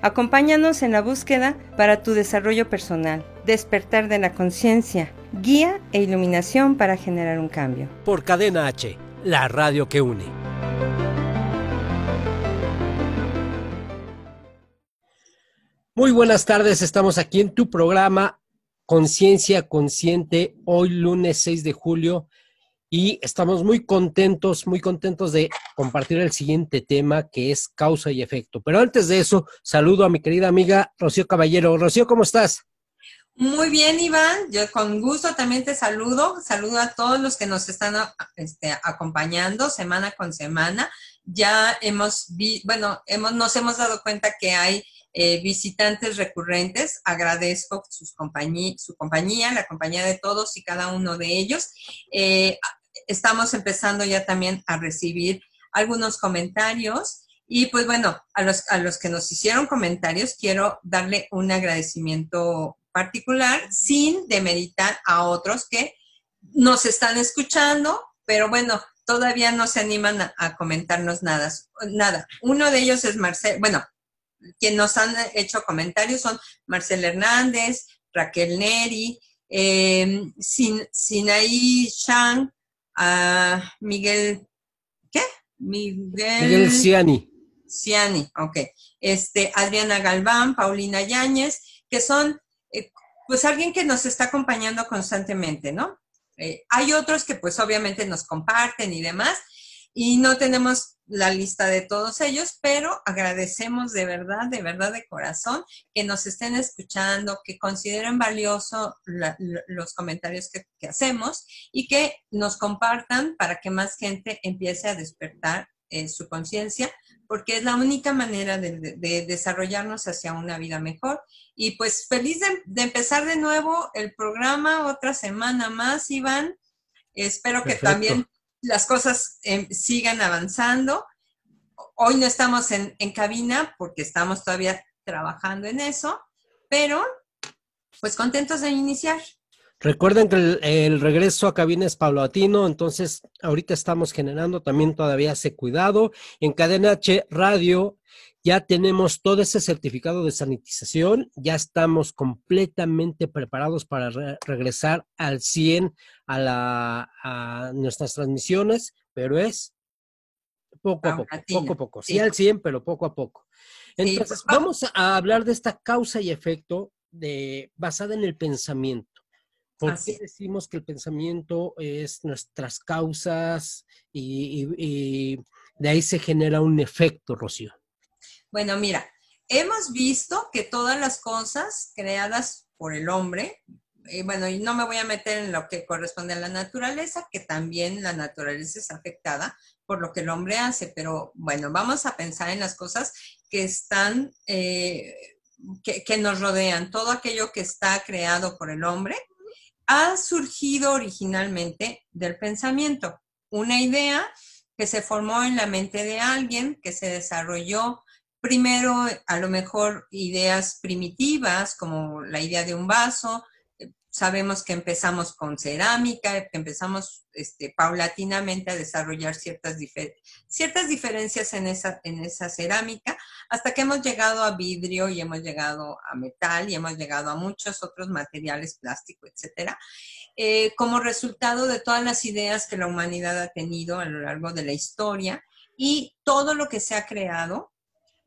Acompáñanos en la búsqueda para tu desarrollo personal, despertar de la conciencia, guía e iluminación para generar un cambio. Por Cadena H, la radio que une. Muy buenas tardes, estamos aquí en tu programa Conciencia Consciente, hoy lunes 6 de julio y estamos muy contentos, muy contentos de compartir el siguiente tema que es causa y efecto. Pero antes de eso, saludo a mi querida amiga Rocío Caballero. Rocío, ¿cómo estás? Muy bien, Iván. Yo con gusto también te saludo. Saludo a todos los que nos están este, acompañando semana con semana. Ya hemos, bueno, hemos, nos hemos dado cuenta que hay eh, visitantes recurrentes. Agradezco sus compañía, su compañía, la compañía de todos y cada uno de ellos. Eh, estamos empezando ya también a recibir algunos comentarios. Y pues bueno, a los, a los que nos hicieron comentarios, quiero darle un agradecimiento particular sin demeritar a otros que nos están escuchando, pero bueno, todavía no se animan a, comentarnos nada, nada. Uno de ellos es Marcel, bueno, quien nos han hecho comentarios son Marcel Hernández, Raquel Neri, eh, Sin, Sinaí Shang, a Miguel, ¿qué? Miguel, Miguel Ciani. Ciani, ok. Este, Adriana Galván, Paulina Yáñez, que son, eh, pues, alguien que nos está acompañando constantemente, ¿no? Eh, hay otros que, pues, obviamente nos comparten y demás, y no tenemos la lista de todos ellos, pero agradecemos de verdad, de verdad de corazón que nos estén escuchando, que consideren valioso los comentarios que, hacemos y que nos compartan para que más gente empiece a despertar eh, su conciencia, porque es la única manera de, desarrollarnos hacia una vida mejor. Y pues feliz de, empezar de nuevo el programa, otra semana más, Iván. Espero que también las cosas em, sigan avanzando. Hoy no estamos en, cabina porque estamos todavía trabajando en eso, pero pues contentos de iniciar. Recuerden que el, regreso a cabina es paulatino, entonces ahorita estamos generando también todavía ese cuidado. En Cadena H Radio ya tenemos todo ese certificado de sanitización, ya estamos completamente preparados para regresar al 100 a, la, a nuestras transmisiones, pero es poco a poco, poco a poco, sí, al 100, pero poco a poco. Entonces, vamos a hablar de esta causa y efecto de, basada en el pensamiento. ¿Por qué decimos que el pensamiento es nuestras causas y, y de ahí se genera un efecto, Rocío? Bueno, mira, hemos visto que todas las cosas creadas por el hombre, y bueno, y no me voy a meter en lo que corresponde a la naturaleza, que también la naturaleza es afectada por lo que el hombre hace, pero bueno, vamos a pensar en las cosas que están, eh, que, que nos rodean, todo aquello que está creado por el hombre ha surgido originalmente del pensamiento, una idea que se formó en la mente de alguien, que se desarrolló primero a lo mejor ideas primitivas como la idea de un vaso. Sabemos que empezamos con cerámica, que empezamos este, paulatinamente a desarrollar ciertas, ciertas diferencias en esa, en esa cerámica, hasta que hemos llegado a vidrio y hemos llegado a metal y hemos llegado a muchos otros materiales, plástico, etcétera, eh, como resultado de todas las ideas que la humanidad ha tenido a lo largo de la historia y todo lo que se ha creado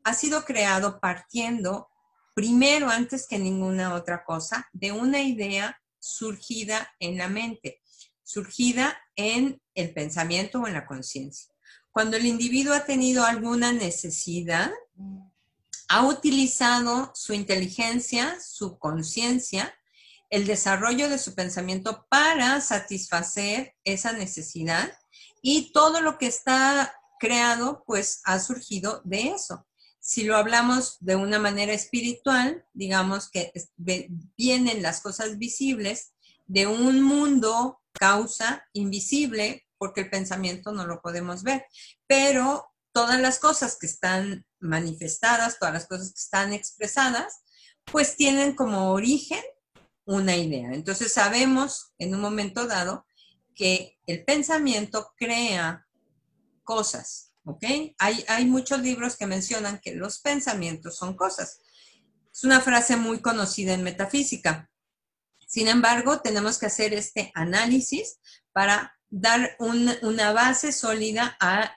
ha sido creado partiendo, primero, antes que ninguna otra cosa, de una idea surgida en la mente, surgida en el pensamiento o en la conciencia. Cuando el individuo ha tenido alguna necesidad, ha utilizado su inteligencia, su conciencia, el desarrollo de su pensamiento para satisfacer esa necesidad y todo lo que está creado pues ha surgido de eso si lo hablamos de una manera espiritual, digamos que vienen las cosas visibles de un mundo causa invisible porque el pensamiento no lo podemos ver, pero todas las cosas que están manifestadas, todas las cosas que están expresadas, pues tienen como origen una idea. Entonces sabemos en un momento dado que el pensamiento crea cosas, Hay, muchos libros que mencionan que los pensamientos son cosas. Es una frase muy conocida en metafísica. Sin embargo, tenemos que hacer este análisis para dar una base sólida a,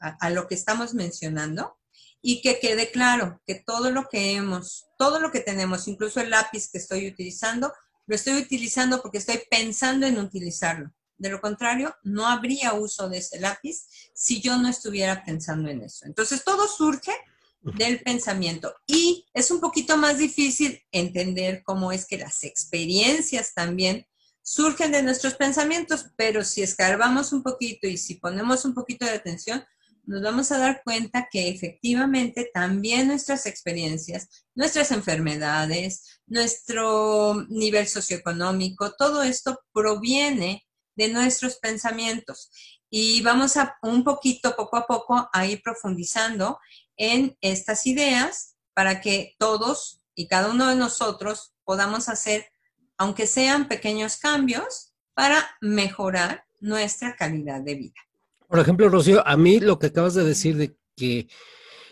a lo que estamos mencionando y que quede claro que todo lo que hemos, todo lo que tenemos, incluso el lápiz que estoy utilizando, lo estoy utilizando porque estoy pensando en utilizarlo. De lo contrario, no habría uso de ese lápiz si yo no estuviera pensando en eso. Entonces, todo surge del pensamiento y es un poquito más difícil entender cómo es que las experiencias también surgen de nuestros pensamientos, pero si escarbamos un poquito y si ponemos un poquito de atención, nos vamos a dar cuenta que efectivamente también nuestras experiencias, nuestras enfermedades, nuestro nivel socioeconómico, todo esto proviene de nuestros pensamientos. Y vamos a un poquito, poco a poco, a ir profundizando en estas ideas para que todos y cada uno de nosotros podamos hacer, aunque sean pequeños cambios, para mejorar nuestra calidad de vida. Por ejemplo, Rocío, a mí lo que acabas de decir de que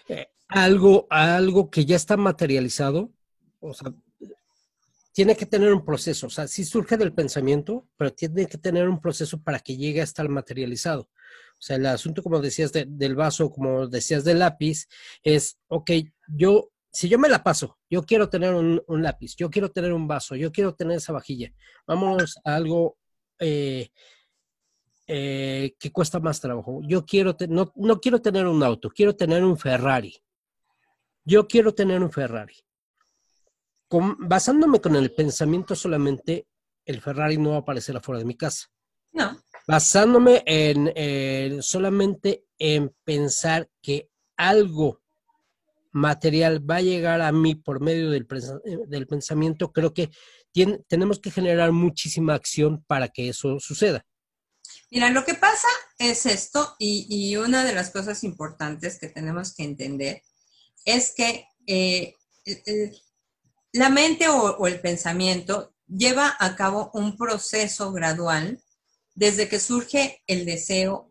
eh, algo, algo que ya está materializado, o sea, tiene que tener un proceso, o sea, sí surge del pensamiento, pero tiene que tener un proceso para que llegue a estar materializado. O sea, el asunto, como decías, del vaso, como decías del lápiz, es, ok, yo, si yo me la paso, yo quiero tener un, lápiz, yo quiero tener un vaso, yo quiero tener esa vajilla, vámonos a algo eh, eh, que cuesta más trabajo. Yo quiero, no, no quiero tener un auto, quiero tener un Ferrari. Yo quiero tener un Ferrari. Basándome con el pensamiento solamente, el Ferrari no va a aparecer afuera de mi casa. No. Basándome en solamente en pensar que algo material va a llegar a mí por medio del, del pensamiento, creo que tenemos que generar muchísima acción para que eso suceda. Mira, lo que pasa es esto, y, una de las cosas importantes que tenemos que entender es que eh, la mente o, el pensamiento lleva a cabo un proceso gradual desde que surge el deseo,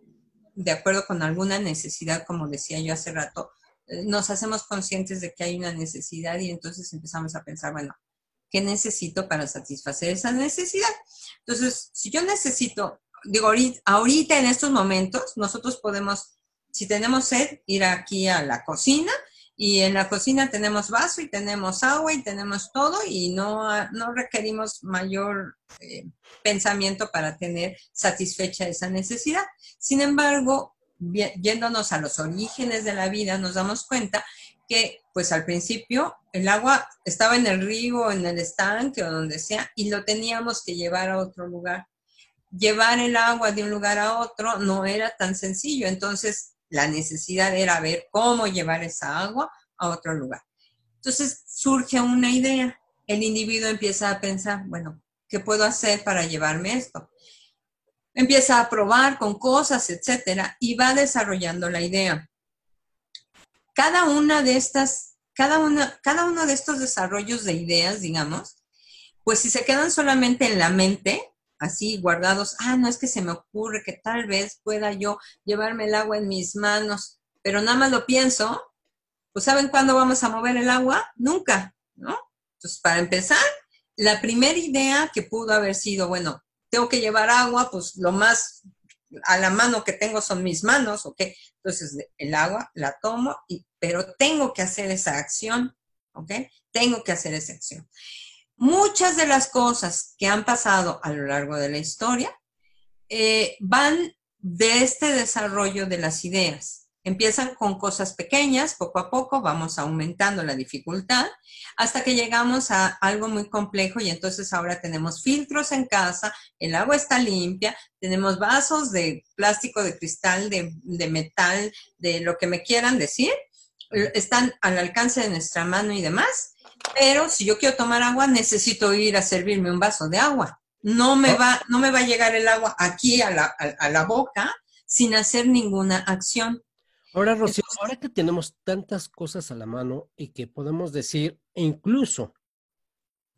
de acuerdo con alguna necesidad, como decía yo hace rato, eh, nos hacemos conscientes de que hay una necesidad y entonces empezamos a pensar, bueno, ¿qué necesito para satisfacer esa necesidad? Entonces, si yo necesito digo, ahorita, en estos momentos, nosotros podemos, si tenemos sed, ir aquí a la cocina y en la cocina tenemos vaso y tenemos agua y tenemos todo y no, no requerimos mayor eh, pensamiento para tener satisfecha esa necesidad. Sin embargo, yéndonos a los orígenes de la vida, nos damos cuenta que pues al principio el agua estaba en el río, en el estanque o donde sea y lo teníamos que llevar a otro lugar llevar el agua de un lugar a otro no era tan sencillo. Entonces, la necesidad era ver cómo llevar esa agua a otro lugar. Entonces, surge una idea. El individuo empieza a pensar, bueno, ¿qué puedo hacer para llevarme esto? Empieza a probar con cosas, etcétera, y va desarrollando la idea. Cada una de estas, cada, una, cada uno de estos desarrollos de ideas, digamos, pues si se quedan solamente en la mente, así guardados, ah, no es que se me ocurre que tal vez pueda yo llevarme el agua en mis manos, pero nada más lo pienso, pues ¿saben cuándo vamos a mover el agua? Nunca, ¿no? Entonces, para empezar, la primera idea que pudo haber sido, bueno, tengo que llevar agua, pues lo más a la mano que tengo son mis manos, ¿ok? Entonces, el agua la tomo, y, pero tengo que hacer esa acción, ¿ok? Tengo que hacer esa acción. Muchas de las cosas que han pasado a lo largo de la historia eh, van de este desarrollo de las ideas. Empiezan con cosas pequeñas, poco a poco vamos aumentando la dificultad hasta que llegamos a algo muy complejo y entonces ahora tenemos filtros en casa, el agua está limpia, tenemos vasos de plástico, de cristal, de, de metal, de lo que me quieran decir están al alcance de nuestra mano y demás, pero si yo quiero tomar agua, necesito ir a servirme un vaso de agua. No me va, no me va a llegar el agua aquí a la, a, a la boca sin hacer ninguna acción. Ahora, Rocío, Entonces- ahora que tenemos tantas cosas a la mano y que podemos decir, e incluso,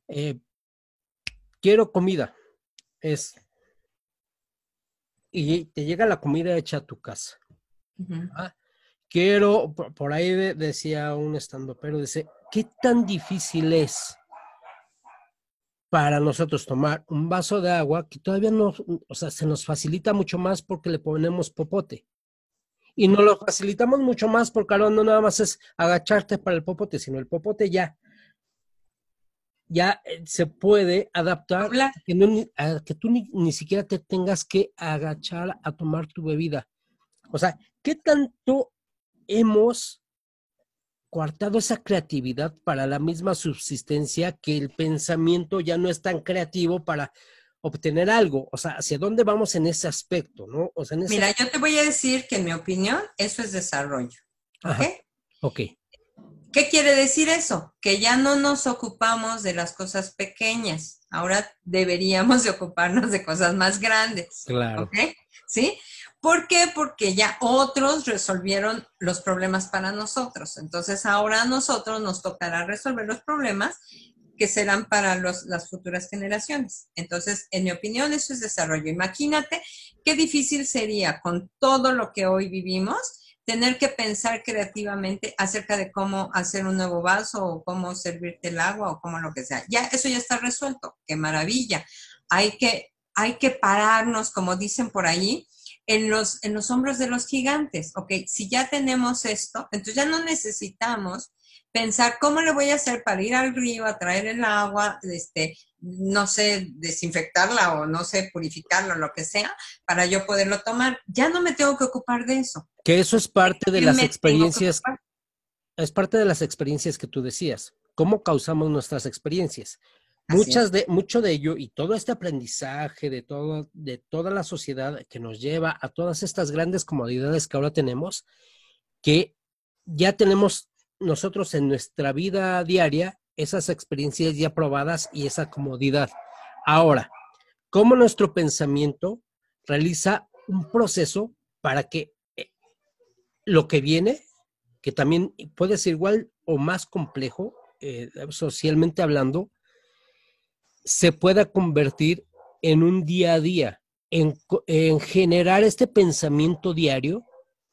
eh, quiero comida, es, y te llega la comida hecha a tu casa. Quiero, por, por ahí de- decía un pero dice, ¿qué tan difícil es para nosotros tomar un vaso de agua que todavía no, o sea, se nos facilita mucho más porque le ponemos popote? Y nos lo facilitamos mucho más porque ahora no nada más es agacharte para el popote, sino el popote ya, ya eh, se puede adaptar a que, no a que tú ni, ni siquiera te tengas que agachar a tomar tu bebida. O sea, ¿qué tanto hemos coartado esa creatividad para la misma subsistencia que el pensamiento ya no es tan creativo para obtener algo? O sea, ¿hacia dónde vamos en ese aspecto, no? O sea, en ese... Mira, yo te voy a decir que en mi opinión, eso es desarrollo. ¿Ok? Ajá. Ok, ¿Qué quiere decir eso? Que ya no nos ocupamos de las cosas pequeñas. Ahora deberíamos de ocuparnos de cosas más grandes. claro. ¿Ok? ¿Sí? ¿Por qué? Porque ya otros resolvieron los problemas para nosotros. Entonces ahora a nosotros nos tocará resolver los problemas que serán para los- las futuras generaciones. Entonces, en mi opinión, eso es desarrollo. Imagínate qué difícil sería con todo lo que hoy vivimos tener que pensar creativamente acerca de cómo hacer un nuevo vaso o cómo servirte el agua o cómo lo que sea. Ya eso ya está resuelto. Qué maravilla. Hay que, hay que pararnos, como dicen por ahí, en los, en los hombros de los gigantes. Ok, si ya tenemos esto, entonces ya no necesitamos pensar cómo le voy a hacer para ir al río a traer el agua, este, no sé, desinfectarla o no sé, purificarla o lo que sea, para yo poderlo tomar. Ya no me tengo que ocupar de eso. Que eso es parte de ¿Qué las experiencias, es parte de las experiencias que tú decías. ¿Cómo causamos nuestras experiencias? Muchas de, mucho de ello y todo este aprendizaje de, todo, de toda la sociedad que nos lleva a todas estas grandes comodidades que ahora tenemos, que ya tenemos nosotros en nuestra vida diaria esas experiencias ya probadas y esa comodidad. Ahora, ¿cómo nuestro pensamiento realiza un proceso para que eh, lo que viene, que también puede ser igual o más complejo, eh, socialmente hablando, se pueda convertir en un día a día, en, generar este pensamiento diario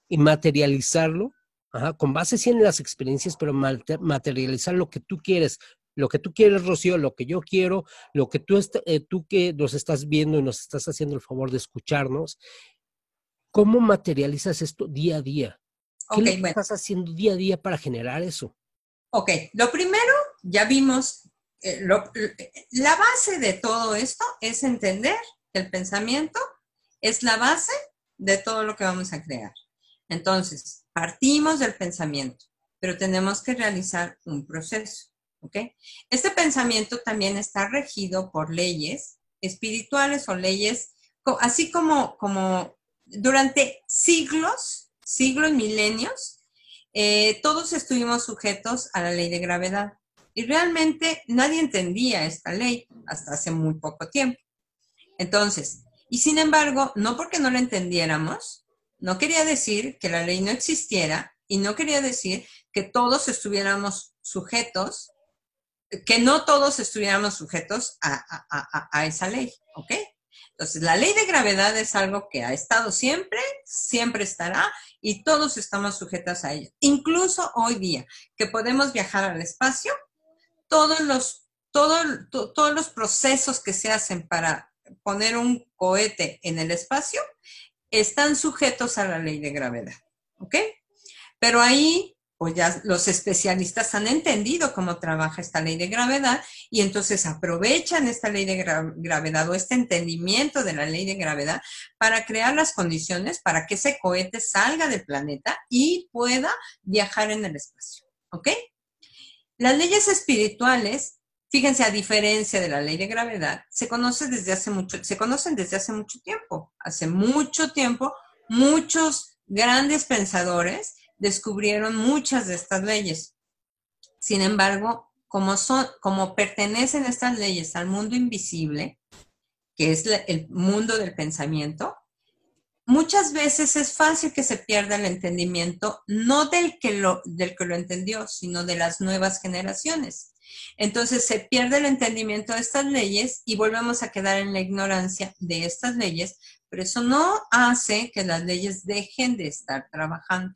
y materializarlo, ajá, con base sí en las experiencias, pero mate- materializar lo que tú quieres, lo que tú quieres, Rocío, lo que yo quiero, lo que tú, eh, tú que nos estás viendo y nos estás haciendo el favor de escucharnos, ¿cómo materializas esto día a día? ¿Qué Ok, es lo que bueno. estás haciendo día a día para generar eso? Ok, lo primero, ya vimos, eh, la base de todo esto es entender que el pensamiento es la base de todo lo que vamos a crear. Entonces, partimos del pensamiento, pero tenemos que realizar un proceso. Este pensamiento también está regido por leyes espirituales o leyes, así como, como durante siglos, siglos, milenios, eh, todos estuvimos sujetos a la ley de gravedad. Y realmente nadie entendía esta ley hasta hace muy poco tiempo. Entonces, y sin embargo, no porque no la entendiéramos, no quería decir que la ley no existiera y no quería decir que todos estuviéramos sujetos, que no todos estuviéramos sujetos a, a- a- esa ley, ¿ok? Entonces, la ley de gravedad es algo que ha estado siempre, siempre estará y todos estamos sujetos a ello. Incluso hoy día, que podemos viajar al espacio, todos los, todo- to- todos los procesos que se hacen para poner un cohete en el espacio están sujetos a la ley de gravedad, ¿ok? Pero ahí, pues ya los especialistas han entendido cómo trabaja esta ley de gravedad y entonces aprovechan esta ley de gra- gravedad o este entendimiento de la ley de gravedad para crear las condiciones para que ese cohete salga del planeta y pueda viajar en el espacio, ¿ok? Las leyes espirituales, fíjense, a diferencia de la ley de gravedad, se conocen desde hace mucho, se conocen desde hace mucho tiempo. Hace mucho tiempo, muchos grandes pensadores descubrieron muchas de estas leyes. Sin embargo, como, son, como pertenecen estas leyes al mundo invisible, que es el mundo del pensamiento, muchas veces es fácil que se pierda el entendimiento, no del que lo, del que lo entendió, sino de las nuevas generaciones. Entonces se pierde el entendimiento de estas leyes y volvemos a quedar en la ignorancia de estas leyes, pero eso no hace que las leyes dejen de estar trabajando.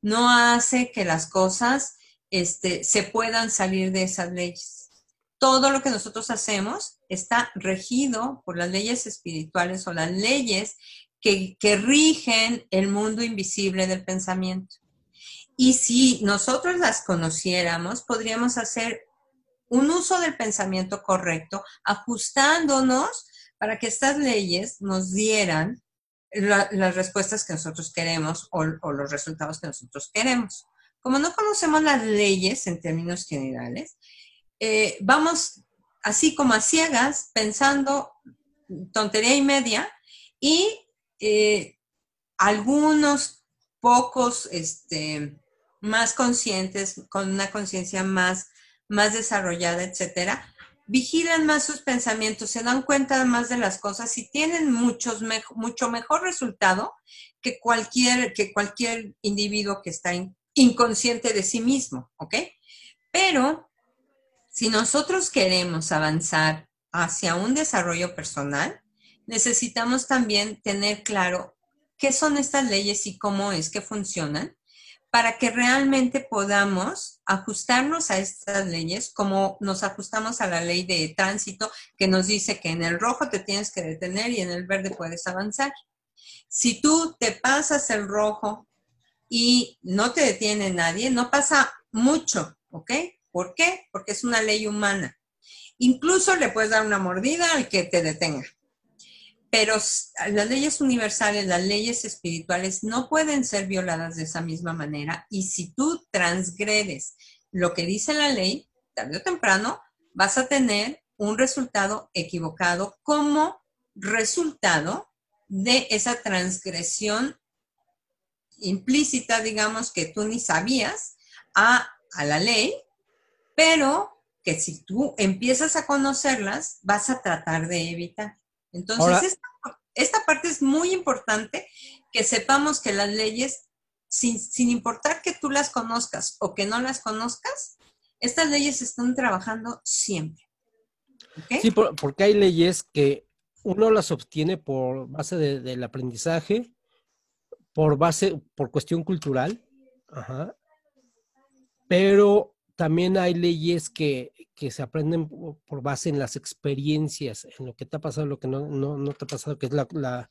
No hace que las cosas este, se puedan salir de esas leyes. Todo lo que nosotros hacemos está regido por las leyes espirituales o las leyes que, rigen el mundo invisible del pensamiento. Y si nosotros las conociéramos, podríamos hacer un uso del pensamiento correcto, ajustándonos para que estas leyes nos dieran las respuestas que nosotros queremos o, los resultados que nosotros queremos. Como no conocemos las leyes en términos generales, eh, vamos así como a ciegas pensando tontería y media y eh, algunos pocos este, más conscientes, con una conciencia más más desarrollada, etcétera, vigilan más sus pensamientos, se dan cuenta más de las cosas y tienen muchos mucho mejor resultado que cualquier, que cualquier individuo que está inconsciente de sí mismo, ¿ok? Pero si nosotros queremos avanzar hacia un desarrollo personal, necesitamos también tener claro qué son estas leyes y cómo es que funcionan para que realmente podamos ajustarnos a estas leyes como nos ajustamos a la ley de tránsito que nos dice que en el rojo te tienes que detener y en el verde puedes avanzar. Si tú te pasas el rojo y no te detiene nadie, no pasa mucho, ¿ok? ¿Por qué? Porque es una ley humana. Incluso le puedes dar una mordida al que te detenga. Pero las leyes universales, las leyes espirituales no pueden ser violadas de esa misma manera y si tú transgredes lo que dice la ley, tarde o temprano vas a tener un resultado equivocado como resultado de esa transgresión implícita, digamos, que tú ni sabías a, la ley, pero que si tú empiezas a conocerlas, vas a tratar de evitar. Entonces, esta, parte es muy importante que sepamos que las leyes, sin, importar que tú las conozcas o que no las conozcas, estas leyes están trabajando siempre. Sí, porque hay leyes que uno las obtiene por base del aprendizaje, por base, por cuestión cultural, pero también hay leyes que, se aprenden por base en las experiencias, en lo que te ha pasado, lo que no, no, te ha pasado, que es la,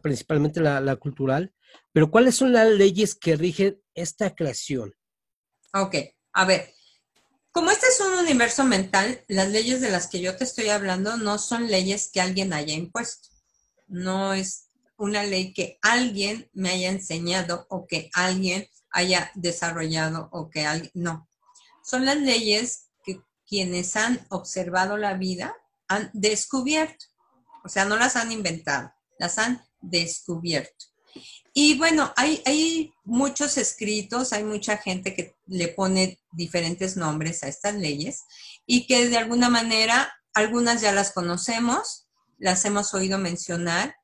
principalmente la, cultural. Pero ¿cuáles son las leyes que rigen esta creación? Ok, a ver, como este es un universo mental, las leyes de las que yo te estoy hablando no son leyes que alguien haya impuesto. No es una ley que alguien me haya enseñado o que alguien haya desarrollado o que alguien, no son las leyes que quienes han observado la vida han descubierto. O sea, no las han inventado, las han descubierto. Y bueno, hay, muchos escritos, hay mucha gente que le pone diferentes nombres a estas leyes y que de alguna manera algunas ya las conocemos, las hemos oído mencionar.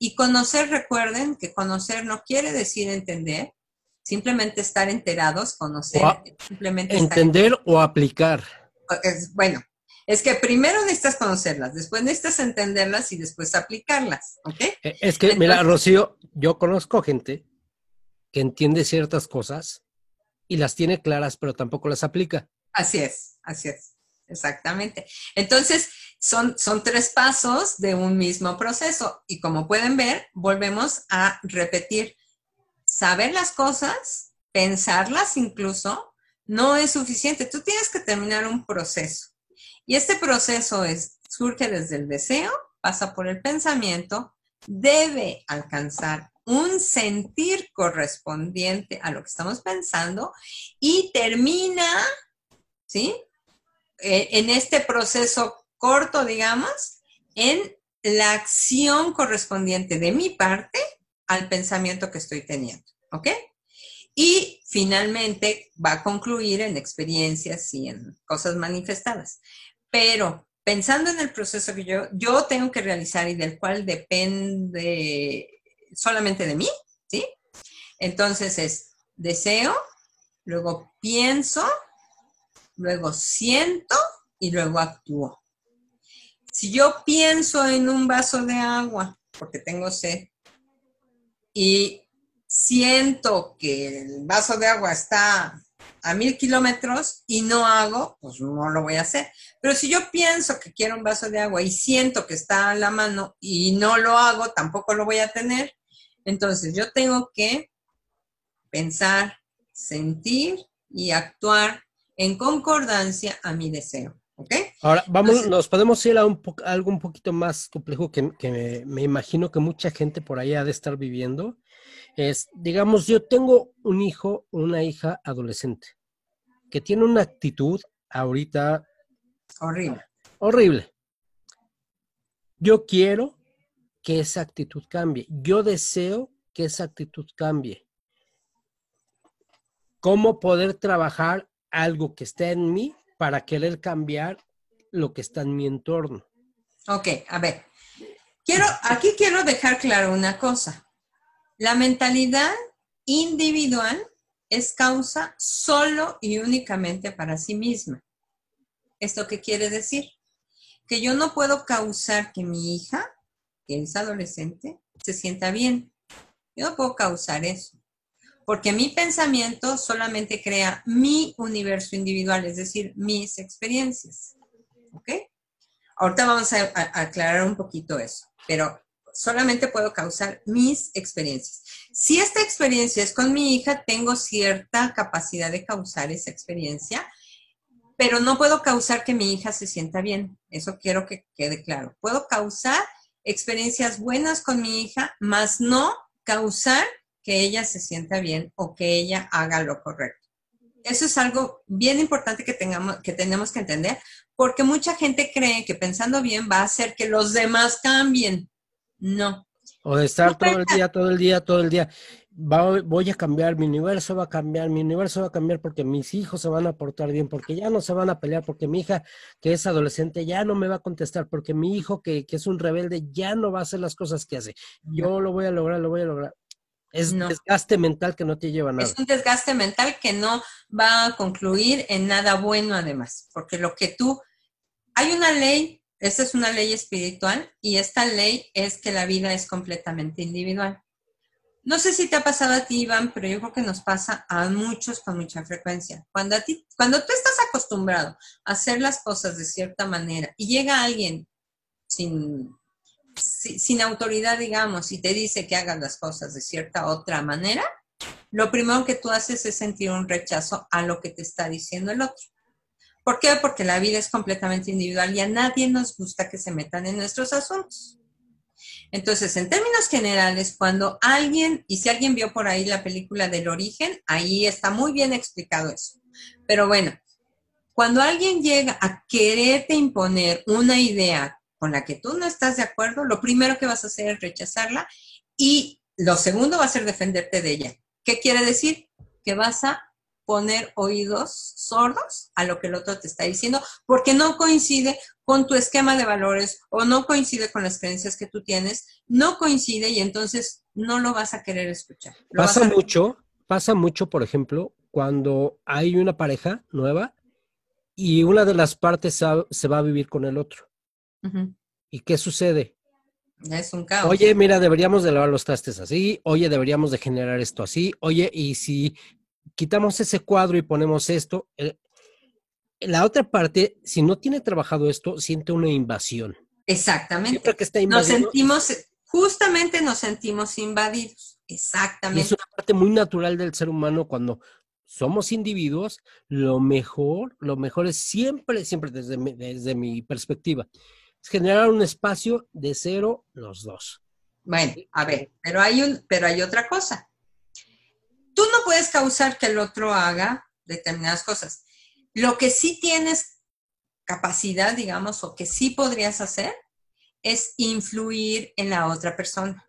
Y conocer, recuerden que conocer no quiere decir entender, simplemente estar enterados, conocer, simplemente entender o aplicar. bueno, es que primero necesitas conocerlas, después necesitas entenderlas y después aplicarlas, ¿ok? Eh, es que, mira, Rocío, yo conozco gente que entiende ciertas cosas y las tiene claras, pero tampoco las aplica. Así es, así es, exactamente. Entonces, son, son tres pasos de un mismo proceso y como pueden ver, volvemos a repetir saber las cosas, pensarlas incluso, no es suficiente. Tú tienes que terminar un proceso. Y este proceso es, surge desde el deseo, pasa por el pensamiento, debe alcanzar un sentir correspondiente a lo que estamos pensando y termina, ¿sí? Eh, en este proceso corto, digamos, en la acción correspondiente de mi parte al pensamiento que estoy teniendo, ¿ok? Y finalmente va a concluir en experiencias y en cosas manifestadas. Pero pensando en el proceso que yo, yo tengo que realizar y del cual depende solamente de mí, ¿sí? Entonces es deseo, luego pienso, luego siento y luego actúo. Si yo pienso en un vaso de agua, porque tengo sed, y siento que el vaso de agua está a mil kilómetros y no hago, pues no lo voy a hacer. Pero si yo pienso que quiero un vaso de agua y siento que está a la mano y no lo hago, tampoco lo voy a tener. Entonces yo tengo que pensar, sentir y actuar en concordancia a mi deseo. Ahora, vamos, nos podemos ir a, un algo un poquito más complejo que, me, me, imagino que mucha gente por ahí ha de estar viviendo. Es, digamos, yo tengo un hijo, una hija adolescente, que tiene una actitud ahorita horrible. Horrible. Yo quiero que esa actitud cambie. Yo deseo que esa actitud cambie. ¿Cómo poder trabajar algo que está en mí para querer cambiar lo que está en mi entorno? Ok, a ver. Quiero, aquí quiero dejar claro una cosa. La mentalidad individual es causa solo y únicamente para sí misma. ¿Esto qué quiere decir? Que yo no puedo causar que mi hija, que es adolescente, se sienta bien. Yo no puedo causar eso porque mi pensamiento solamente crea mi universo individual, es decir, mis experiencias. ¿Ok? Ahorita vamos a, aclarar un poquito eso, pero solamente puedo causar mis experiencias. Si esta experiencia es con mi hija, tengo cierta capacidad de causar esa experiencia, pero no puedo causar que mi hija se sienta bien. Eso quiero que quede claro. Puedo causar experiencias buenas con mi hija, más no causar que ella se sienta bien o que ella haga lo correcto. Eso es algo bien importante que, tengamos, que tenemos que entender, porque mucha gente cree que pensando bien va a hacer que los demás cambien. No. O de estar todo el día, todo el día, todo el día. voy a cambiar, mi universo va a cambiar, mi universo va a cambiar porque mis hijos se van a portar bien, porque ya no se van a pelear, porque mi hija que es adolescente ya no me va a contestar, porque mi hijo que, que es un rebelde ya no va a hacer las cosas que hace. Yo lo voy a lograr, lo voy a lograr. Es un desgaste mental que no te lleva a nada. Es un desgaste mental que no va a concluir en nada bueno además, porque lo que tú... Hay una ley, esta es una ley espiritual y esta ley es que la vida es completamente individual. No sé si te ha pasado a ti, Iván, pero yo creo que nos pasa a muchos con mucha frecuencia. Cuando, a ti, cuando tú estás acostumbrado a hacer las cosas de cierta manera y llega alguien sin sin autoridad, digamos, y te dice que hagas las cosas de cierta otra manera, lo primero que tú haces es sentir un rechazo a lo que te está diciendo el otro. ¿Por qué? Porque la vida es completamente individual y a nadie nos gusta que se metan en nuestros asuntos. Entonces, en términos generales, cuando alguien, y si alguien vio por ahí la película del origen, ahí está muy bien explicado eso. Pero bueno, cuando alguien llega a quererte imponer una idea con la que tú no estás de acuerdo, lo primero que vas a hacer es rechazarla y lo segundo va a ser defenderte de ella. ¿Qué quiere decir? Que vas a poner oídos sordos a lo que el otro te está diciendo porque no coincide con tu esquema de valores o no coincide con las creencias que tú tienes, no coincide y entonces no lo vas a querer escuchar. pasa mucho, pasa mucho, por ejemplo, cuando hay una pareja nueva y una de las partes se va a vivir con el otro. ¿Y qué sucede? Es un caos. Oye, mira, deberíamos de lavar los trastes así, oye, deberíamos de generar esto así, oye, y si quitamos ese cuadro y ponemos esto, eh, la otra parte, si no tiene trabajado esto, siente una invasión. Exactamente. que nos sentimos, justamente nos sentimos invadidos. Exactamente. es una parte muy natural del ser humano cuando somos individuos, lo mejor, lo mejor es siempre, siempre desde desde mi perspectiva, generar un espacio de cero los dos. Bueno, a ver, pero hay, un, pero hay otra cosa. Tú no puedes causar que el otro haga determinadas cosas. Lo que sí tienes capacidad, digamos, o que sí podrías hacer, es influir en la otra persona.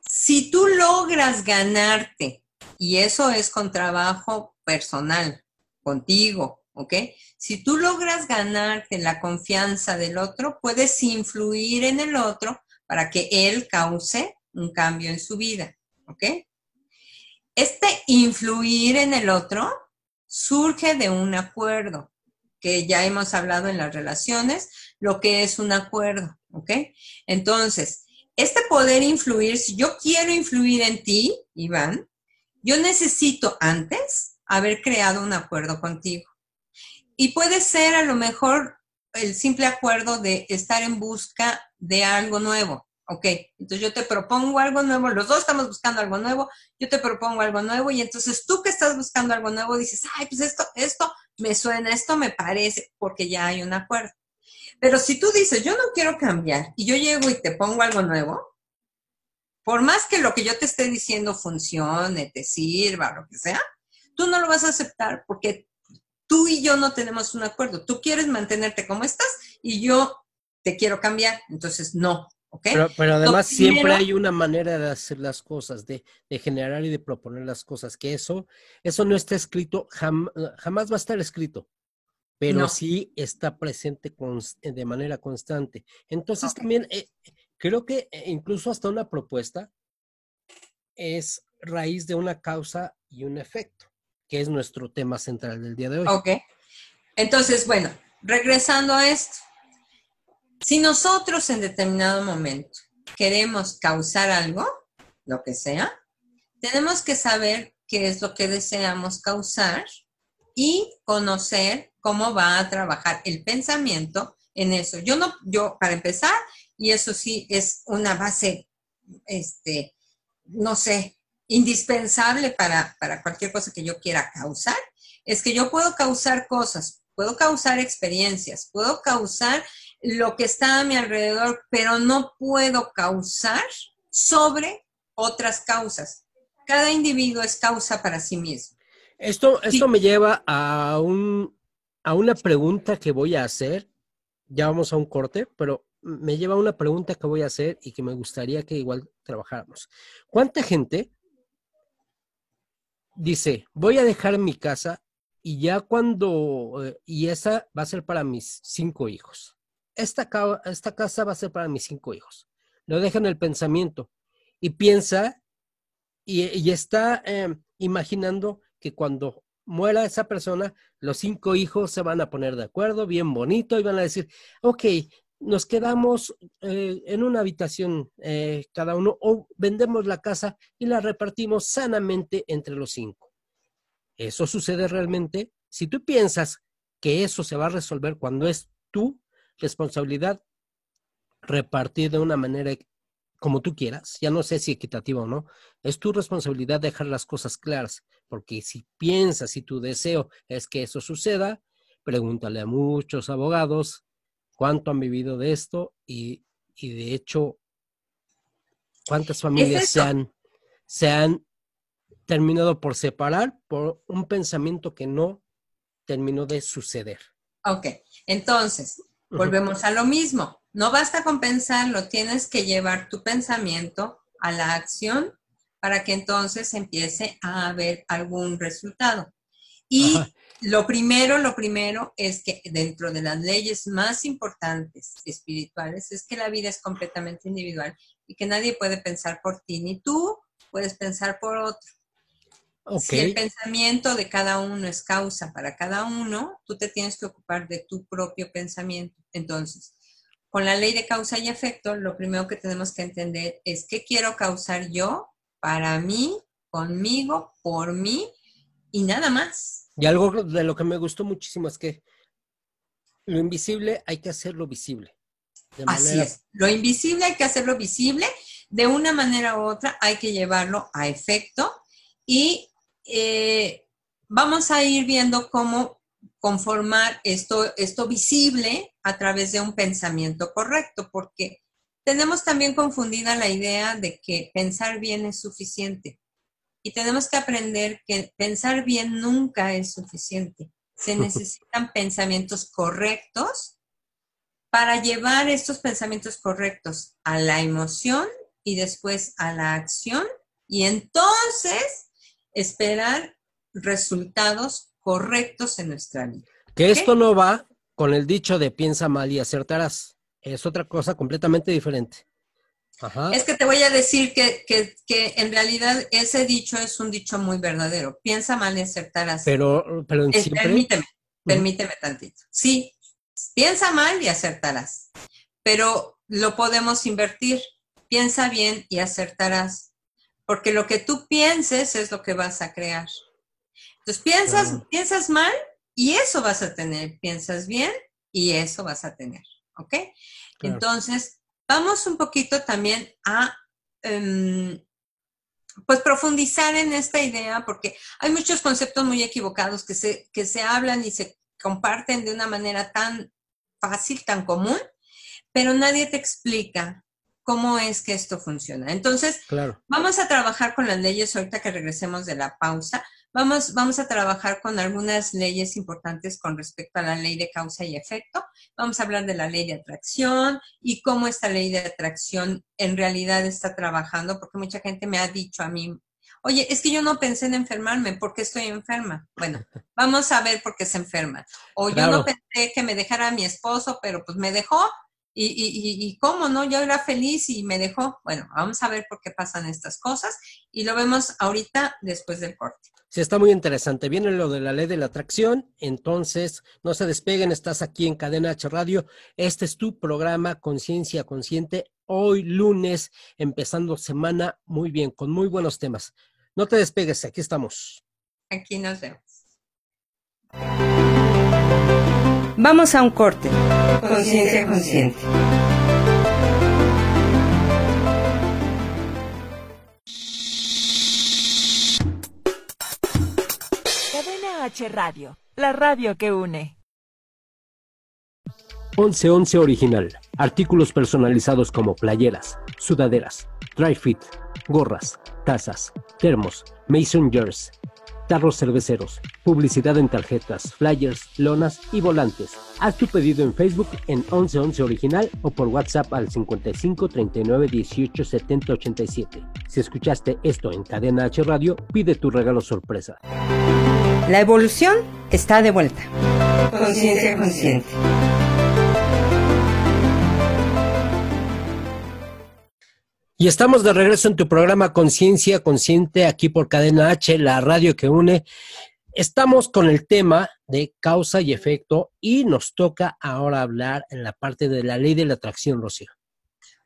Si tú logras ganarte Y eso es con trabajo personal, contigo, ¿ok? Si tú logras ganarte la confianza del otro, puedes influir en el otro para que él cause un cambio en su vida, ¿ok? Este influir en el otro surge de un acuerdo, que ya hemos hablado en las relaciones, lo que es un acuerdo, ¿ok? Entonces, este poder influir, si yo quiero influir en ti, Iván, yo necesito antes haber creado un acuerdo contigo. Y puede ser a lo mejor el simple acuerdo de estar en busca de algo nuevo. Ok, entonces yo te propongo algo nuevo, los dos estamos buscando algo nuevo, yo te propongo algo nuevo y entonces tú que estás buscando algo nuevo dices, ay, pues esto, esto me suena, esto me parece, porque ya hay un acuerdo. Pero si tú dices, yo no quiero cambiar y yo llego y te pongo algo nuevo, por más que lo que yo te esté diciendo funcione, te sirva, lo que sea, tú no lo vas a aceptar porque tú y yo no tenemos un acuerdo. Tú quieres mantenerte como estás y yo te quiero cambiar. Entonces, no, pero, además siempre hay una manera de hacer las cosas, de, generar y de proponer las cosas, que eso, eso no está escrito, jamás va a estar escrito, pero sí está presente de manera constante. Entonces también eh, creo que eh, incluso hasta una propuesta es raíz de una causa y un efecto, que es nuestro tema central del día de hoy. Ok. Entonces, bueno, regresando a esto si nosotros en determinado momento queremos causar algo, lo que sea, tenemos que saber qué es lo que deseamos causar y conocer cómo va a trabajar el pensamiento en eso. Yo no, yo para empezar, y eso sí es una base, este, no sé, indispensable para, para cualquier cosa que yo quiera causar, es que yo puedo causar cosas, puedo causar experiencias, puedo causar lo que está a mi alrededor, pero no puedo causar sobre otras causas. Cada individuo es causa para sí mismo. Esto, esto me lleva a, un, a una pregunta que voy a hacer. Ya vamos a un corte, pero me lleva a una pregunta que voy a hacer y que me gustaría que igual trabajáramos. ¿Cuánta gente dice, voy a dejar mi casa y ya cuando, eh, y esa va a ser para mis cinco hijos? esta, esta casa va a ser para mis cinco hijos. Lo deja en el pensamiento y piensa y, está em, imaginando que cuando muera esa persona, los cinco hijos se van a poner de acuerdo, bien bonito, y van a decir, ok, nos quedamos eh, en una habitación eh, cada uno o vendemos la casa y la repartimos sanamente entre los cinco. ¿Eso sucede realmente? Si tú piensas que eso se va a resolver cuando es tú responsabilidad repartir de una manera como tú quieras, ya no sé si equitativa o no, es tu responsabilidad dejar las cosas claras, porque si piensas y tu deseo es que eso suceda, pregúntale a muchos abogados cuánto han vivido de esto y, de hecho, cuántas familias se, han, se han terminado por separar por un pensamiento que no terminó de suceder. Ok, entonces, Volvemos a lo mismo. No basta con pensarlo, tienes que llevar tu pensamiento a la acción para que entonces empiece a haber algún resultado. Y lo primero, lo primero es que dentro de las leyes más importantes espirituales es que la vida es completamente individual y que nadie puede pensar por ti, ni tú puedes pensar por otro. Si el pensamiento de cada uno es causa para cada uno, tú te tienes que ocupar de tu propio pensamiento. Entonces, con la ley de causa y efecto, lo primero que tenemos que entender es qué quiero causar yo para mí, conmigo, por mí y nada más. Y algo de lo que me gustó muchísimo es que lo invisible hay que hacerlo visible. Así es. Lo invisible hay que hacerlo visible. De una manera u otra hay que llevarlo a efecto y eh, vamos a ir viendo cómo conformar esto, esto visible a través de un pensamiento correcto, porque tenemos también confundida la idea de que pensar bien es suficiente. Y tenemos que aprender que pensar bien nunca es suficiente. Se necesitan pensamientos correctos para llevar estos pensamientos correctos a la emoción y después a la acción. Y entonces esperar resultados correctos en nuestra vida. Que esto no va con el dicho de piensa mal y acertarás. Es otra cosa completamente diferente. Es que te voy a decir que, en realidad ese dicho es un dicho muy verdadero. Piensa mal y acertarás. Pero, Permíteme, permíteme tantito. Sí, piensa mal y acertarás. Pero lo podemos invertir. Piensa bien y acertarás. Porque lo que tú pienses es lo que vas a crear. Entonces piensas, piensas mal y eso vas a tener. Piensas bien y eso vas a tener. ¿Ok? Entonces, vamos un poquito también a em, pues profundizar en esta idea, porque hay muchos conceptos muy equivocados que se, que se hablan y se comparten de una manera tan fácil, tan común, pero nadie te explica cómo es que esto funciona. Entonces, vamos a trabajar con las leyes ahorita que regresemos de la pausa. Vamos, vamos a trabajar con algunas leyes importantes con respecto a la ley de causa y efecto. Vamos a hablar de la ley de atracción y cómo esta ley de atracción en realidad está trabajando, porque mucha gente me ha dicho a mí, oye, es que yo no pensé en enfermarme, ¿por qué estoy enferma? Bueno, vamos a ver por qué se enferma. O yo no pensé que me dejara mi esposo, pero pues me dejó y, y, y, cómo, ¿no? Yo era feliz y me dejó. Bueno, vamos a ver por qué pasan estas cosas y lo vemos ahorita después del corte. Sí, está muy interesante. Viene lo de la ley de la atracción, entonces no se despeguen, estás aquí en Cadena H Radio. Este es tu programa Conciencia Consciente, hoy lunes, empezando semana muy bien, con muy buenos temas. No te despegues, aquí estamos. Aquí nos vemos. Vamos a un corte. Conciencia consciente. Cadena H Radio, la radio que une. 1111 Original. Artículos personalizados como playeras, sudaderas, dry fit, gorras, tazas, termos, mason jars, tarros cerveceros, publicidad en tarjetas, flyers, lonas y volantes. Haz tu pedido en Facebook en 1111 Original o por WhatsApp al 55 39 18 70 87. Si escuchaste esto en Cadena H Radio, pide tu regalo sorpresa. La evolución está de vuelta. Conciencia consciente. Y estamos de regreso en tu programa Conciencia Consciente aquí por Cadena H, la radio que une. Estamos con el tema de causa y efecto y nos toca ahora hablar en la parte de la ley de la atracción, Rocío.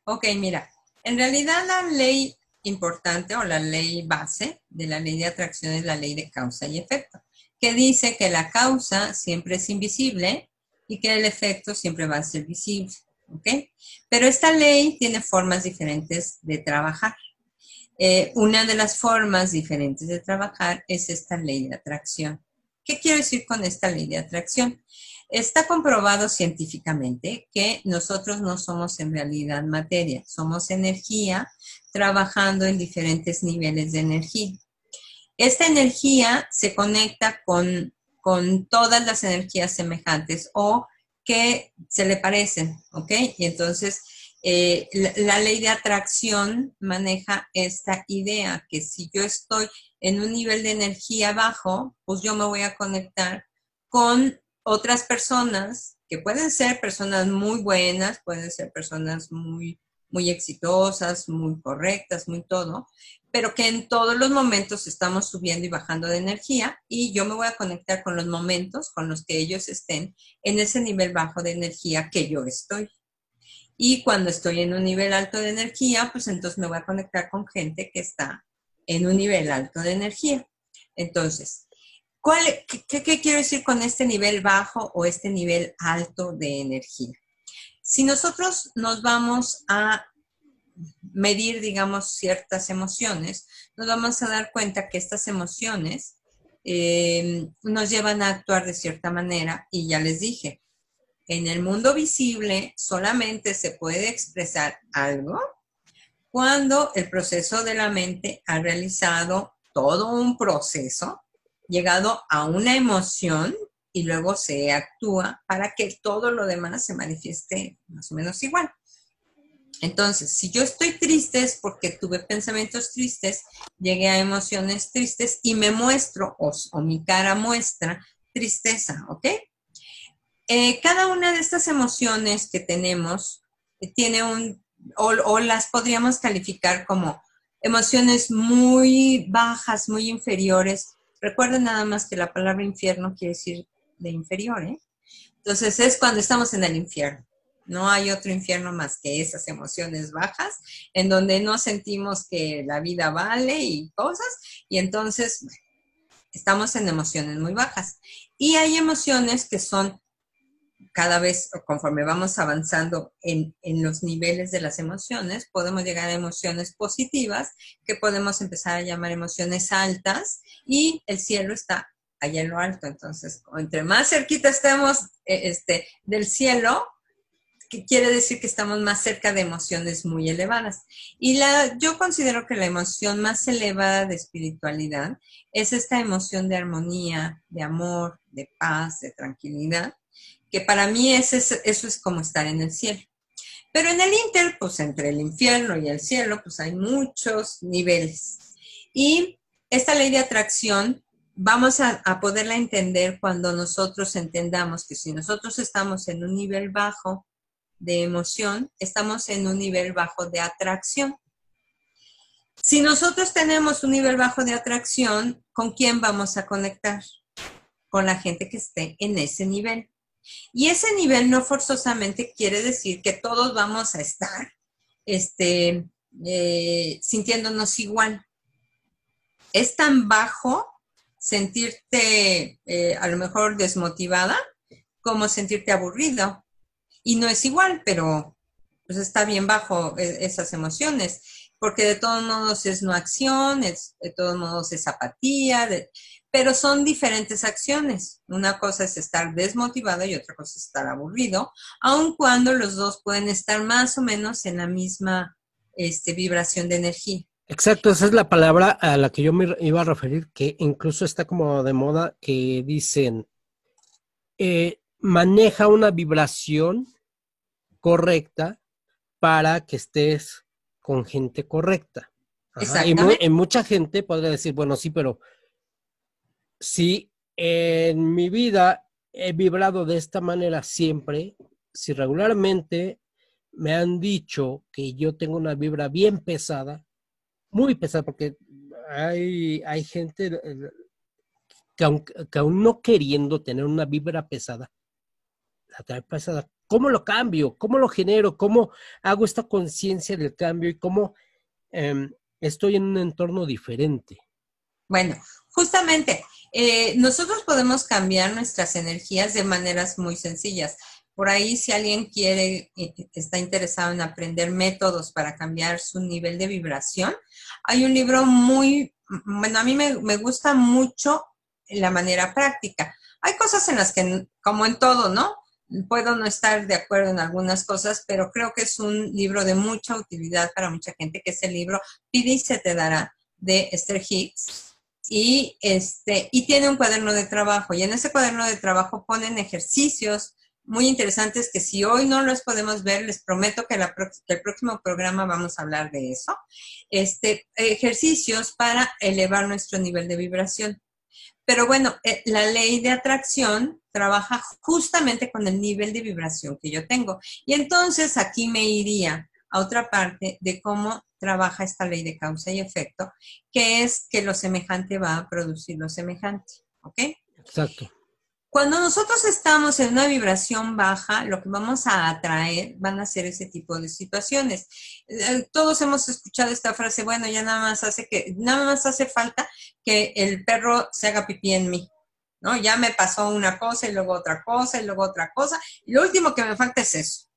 Ok, mira, en realidad la ley importante o la ley base de la ley de atracción es la ley de causa y efecto, que dice que la causa siempre es invisible y que el efecto siempre va a ser visible. ¿Ok? Pero esta ley tiene formas diferentes de trabajar. Eh, una de las formas diferentes de trabajar es esta ley de atracción. ¿Qué quiero decir con esta ley de atracción? Está comprobado científicamente que nosotros no somos en realidad materia, somos energía trabajando en diferentes niveles de energía. Esta energía se conecta con, con todas las energías semejantes o que se le parecen, ¿ok? Y entonces eh, la, ley de atracción maneja esta idea, que si yo estoy en un nivel de energía bajo, pues yo me voy a conectar con otras personas que pueden ser personas muy buenas, pueden ser personas muy, muy exitosas, muy correctas, muy todo, pero que en todos los momentos estamos subiendo y bajando de energía y yo me voy a conectar con los momentos con los que ellos estén en ese nivel bajo de energía que yo estoy. Y cuando estoy en un nivel alto de energía, pues entonces me voy a conectar con gente que está en un nivel alto de energía. Entonces, ¿cuál, qué, qué quiero decir con este nivel bajo o este nivel alto de energía? Si nosotros nos vamos a medir, digamos, ciertas emociones, nos vamos a dar cuenta que estas emociones eh, nos llevan a actuar de cierta manera y ya les dije, en el mundo visible solamente se puede expresar algo cuando el proceso de la mente ha realizado todo un proceso, llegado a una emoción y luego se actúa para que todo lo demás se manifieste más o menos igual. Entonces, si yo estoy triste es porque tuve pensamientos tristes, llegué a emociones tristes y me muestro o, mi cara muestra tristeza, ¿ok? Eh, cada una de estas emociones que tenemos eh, tiene un, o, las podríamos calificar como emociones muy bajas, muy inferiores. Recuerden nada más que la palabra infierno quiere decir de inferior, ¿eh? Entonces es cuando estamos en el infierno. No hay otro infierno más que esas emociones bajas, en donde no sentimos que la vida vale y cosas, y entonces estamos en emociones muy bajas. Y hay emociones que son cada vez, conforme vamos avanzando en, los niveles de las emociones, podemos llegar a emociones positivas, que podemos empezar a llamar emociones altas, y el cielo está allá en lo alto. Entonces, entre más cerquita estemos eh, este, del cielo, que quiere decir que estamos más cerca de emociones muy elevadas. Y la, yo considero que la emoción más elevada de espiritualidad es esta emoción de armonía, de amor, de paz, de tranquilidad, que para mí es, eso es como estar en el cielo. Pero en el Inter, pues entre el infierno y el cielo, pues hay muchos niveles. Y esta ley de atracción vamos a, poderla entender cuando nosotros entendamos que si nosotros estamos en un nivel bajo de emoción, estamos en un nivel bajo de atracción. Si nosotros tenemos un nivel bajo de atracción, ¿con quién vamos a conectar? Con la gente que esté en ese nivel. Y ese nivel no forzosamente quiere decir que todos vamos a estar este, eh, sintiéndonos igual. Es tan bajo sentirte eh, a lo mejor desmotivada como sentirte aburrido y no es igual, pero pues está bien bajo e, esas emociones, porque de todos modos es no acción, de todos modos es apatía, pero son diferentes acciones. Una cosa es estar desmotivado y otra cosa es estar aburrido, aun cuando los dos pueden estar más o menos en la misma este, vibración de energía. Exacto, esa es la palabra a la que yo me iba a referir, que incluso está como de moda, que dicen, eh, maneja una vibración correcta para que estés con gente correcta. Y, en mucha gente podría decir, bueno, sí, pero si en mi vida he vibrado de esta manera siempre, si regularmente me han dicho que yo tengo una vibra bien pesada, muy pesada, porque hay, hay gente eh, que que aún no queriendo tener una vibra pesada, la trae pesada, ¿Cómo lo cambio? ¿Cómo lo genero? ¿Cómo hago esta conciencia del cambio y cómo em, estoy en un entorno diferente? Bueno, justamente, eh, nosotros podemos cambiar nuestras energías de maneras muy sencillas. Por ahí, si alguien quiere, eh, está interesado en aprender métodos para cambiar su nivel de vibración, hay un libro muy, bueno, a mí me, me gusta mucho la manera práctica. Hay cosas en las que, como en todo, ¿no? puedo no estar de acuerdo en algunas cosas, pero creo que es un libro de mucha utilidad para mucha gente, que es el libro Pide y se te dará de Esther Hicks. Y, este, y tiene un cuaderno de trabajo. Y en ese cuaderno de trabajo ponen ejercicios muy interesantes que si hoy no los podemos ver, les prometo que, que el próximo programa vamos a hablar de eso. Este, ejercicios para elevar nuestro nivel de vibración. Pero bueno, eh, la ley de atracción trabaja justamente con el nivel de vibración que yo tengo. Y entonces aquí me iría a otra parte de cómo trabaja esta ley de causa y efecto, que es que lo semejante va a producir lo semejante. ¿Ok? Exacto. Cuando nosotros estamos en una vibración baja, lo que vamos a atraer van a ser ese tipo de situaciones. Eh, todos hemos escuchado esta frase, bueno, ya nada más hace que, nada más hace falta que el perro se haga pipí en mí. ¿No? Ya me pasó una cosa y luego otra cosa y luego otra cosa. Y lo último que me falta es eso.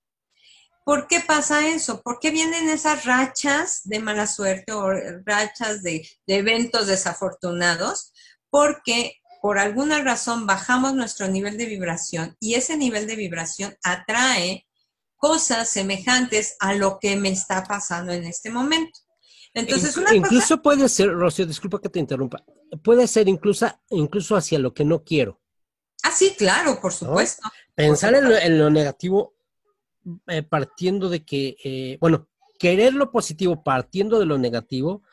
¿Por qué pasa eso? ¿Por qué vienen esas rachas de mala suerte o rachas de, de eventos desafortunados? Porque por alguna razón bajamos nuestro nivel de vibración y ese nivel de vibración atrae cosas semejantes a lo que me está pasando en este momento. Entonces, incluso puede ser, Rocío, disculpa que te interrumpa, puede ser incluso, incluso hacia lo que no quiero. Ah, sí, claro, por supuesto. Pensar En, lo, negativo eh, partiendo de que, eh, bueno, querer lo positivo partiendo de lo negativo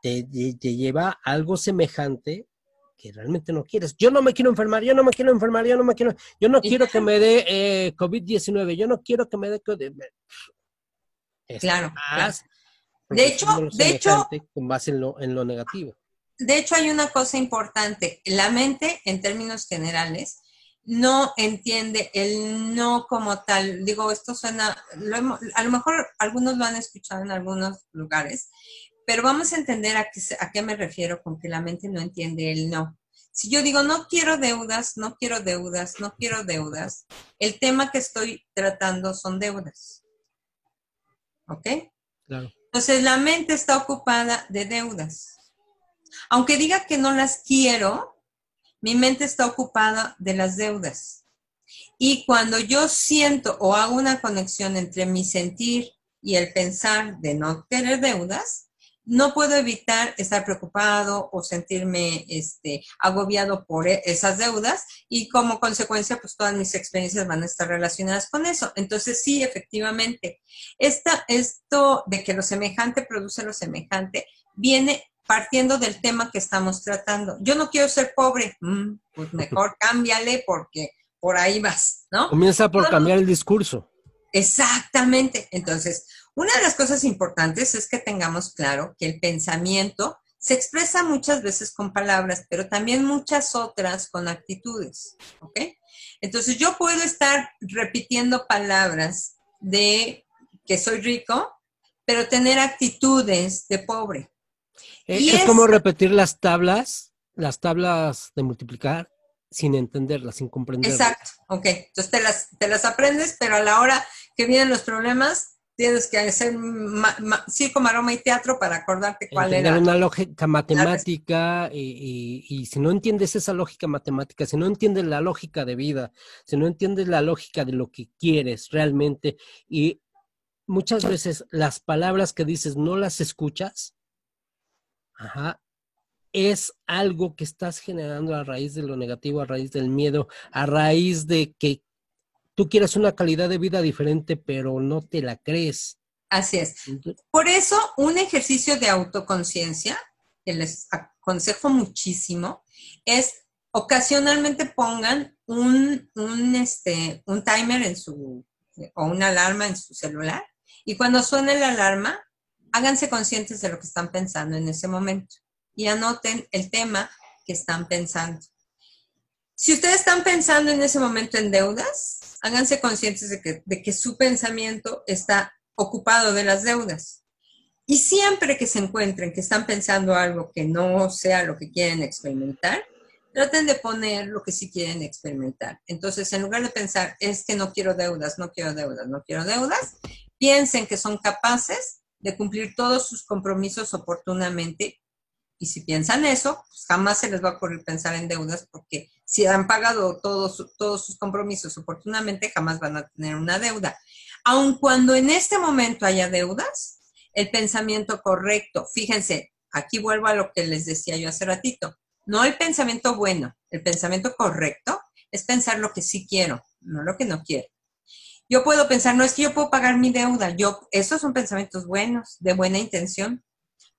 te, te lleva a algo semejante que realmente no quieres. Yo no me quiero enfermar, yo no me quiero enfermar, yo no me quiero, yo no quiero que me dé eh, COVID-19, yo no quiero que me dé COVID. Claro. De hecho, de hecho, con base en lo, en lo negativo. De hecho, hay una cosa importante. La mente, en términos generales, no entiende el no como tal. Digo, esto suena, a lo mejor algunos lo han escuchado en algunos lugares, pero vamos a entender a qué, a qué me refiero con que la mente no entiende el no. Si yo digo, no quiero deudas, no quiero deudas, no quiero deudas, el tema que estoy tratando son deudas. ¿Ok? Claro. Entonces, la mente está ocupada de deudas. Aunque diga que no las quiero, mi mente está ocupada de las deudas. Y cuando yo siento o hago una conexión entre mi sentir y el pensar de no querer deudas, no puedo evitar estar preocupado o sentirme este, agobiado por e, esas deudas y como consecuencia, pues todas mis experiencias van a estar relacionadas con eso. Entonces, sí, efectivamente, esta, esto de que lo semejante produce lo semejante viene partiendo del tema que estamos tratando. Yo no quiero ser pobre, mm, pues mejor cámbiale porque por ahí vas, ¿no? Comienza por cambiar el discurso. Exactamente. Entonces, una de las cosas importantes es que tengamos claro que el pensamiento se expresa muchas veces con palabras, pero también muchas otras con actitudes, ¿ok? Entonces yo puedo estar repitiendo palabras de que soy rico, pero tener actitudes de pobre. Eh, es, como repetir las tablas, las tablas de multiplicar sin entenderlas, sin comprenderlas. Exacto, ok. Entonces te las, te las aprendes, pero a la hora que vienen los problemas, tienes que hacer circo, maroma y teatro para acordarte cuál era. una lógica matemática y, y, si no entiendes esa lógica matemática, si no entiendes la lógica de vida, si no entiendes la lógica de lo que quieres realmente y muchas veces las palabras que dices no las escuchas, Ajá. Es algo que estás generando a raíz de lo negativo, a raíz del miedo, a raíz de que tú quieras una calidad de vida diferente, pero no te la crees. Así es. Por eso, un ejercicio de autoconciencia, que les aconsejo muchísimo, es ocasionalmente pongan un, un, este, un timer en su, o una alarma en su celular, y cuando suene la alarma, háganse conscientes de lo que están pensando en ese momento y anoten el tema que están pensando. Si ustedes están pensando en ese momento en deudas, háganse conscientes de que, de que su pensamiento está ocupado de las deudas. Y siempre que se encuentren que están pensando algo que no sea lo que quieren experimentar, traten de poner lo que sí quieren experimentar. Entonces, en lugar de pensar, es que no quiero deudas, no quiero deudas, no quiero deudas, piensen que son capaces de cumplir todos sus compromisos oportunamente. Y si piensan eso, pues jamás se les va a ocurrir pensar en deudas porque si han pagado todos, todos sus compromisos oportunamente, jamás van a tener una deuda. Aun cuando en este momento haya deudas, el pensamiento correcto, fíjense, aquí vuelvo a lo que les decía yo hace ratito, no el pensamiento bueno, el pensamiento correcto es pensar lo que sí quiero, no lo que no quiero. Yo puedo pensar, no es que yo puedo pagar mi deuda, yo, esos son pensamientos buenos, de buena intención.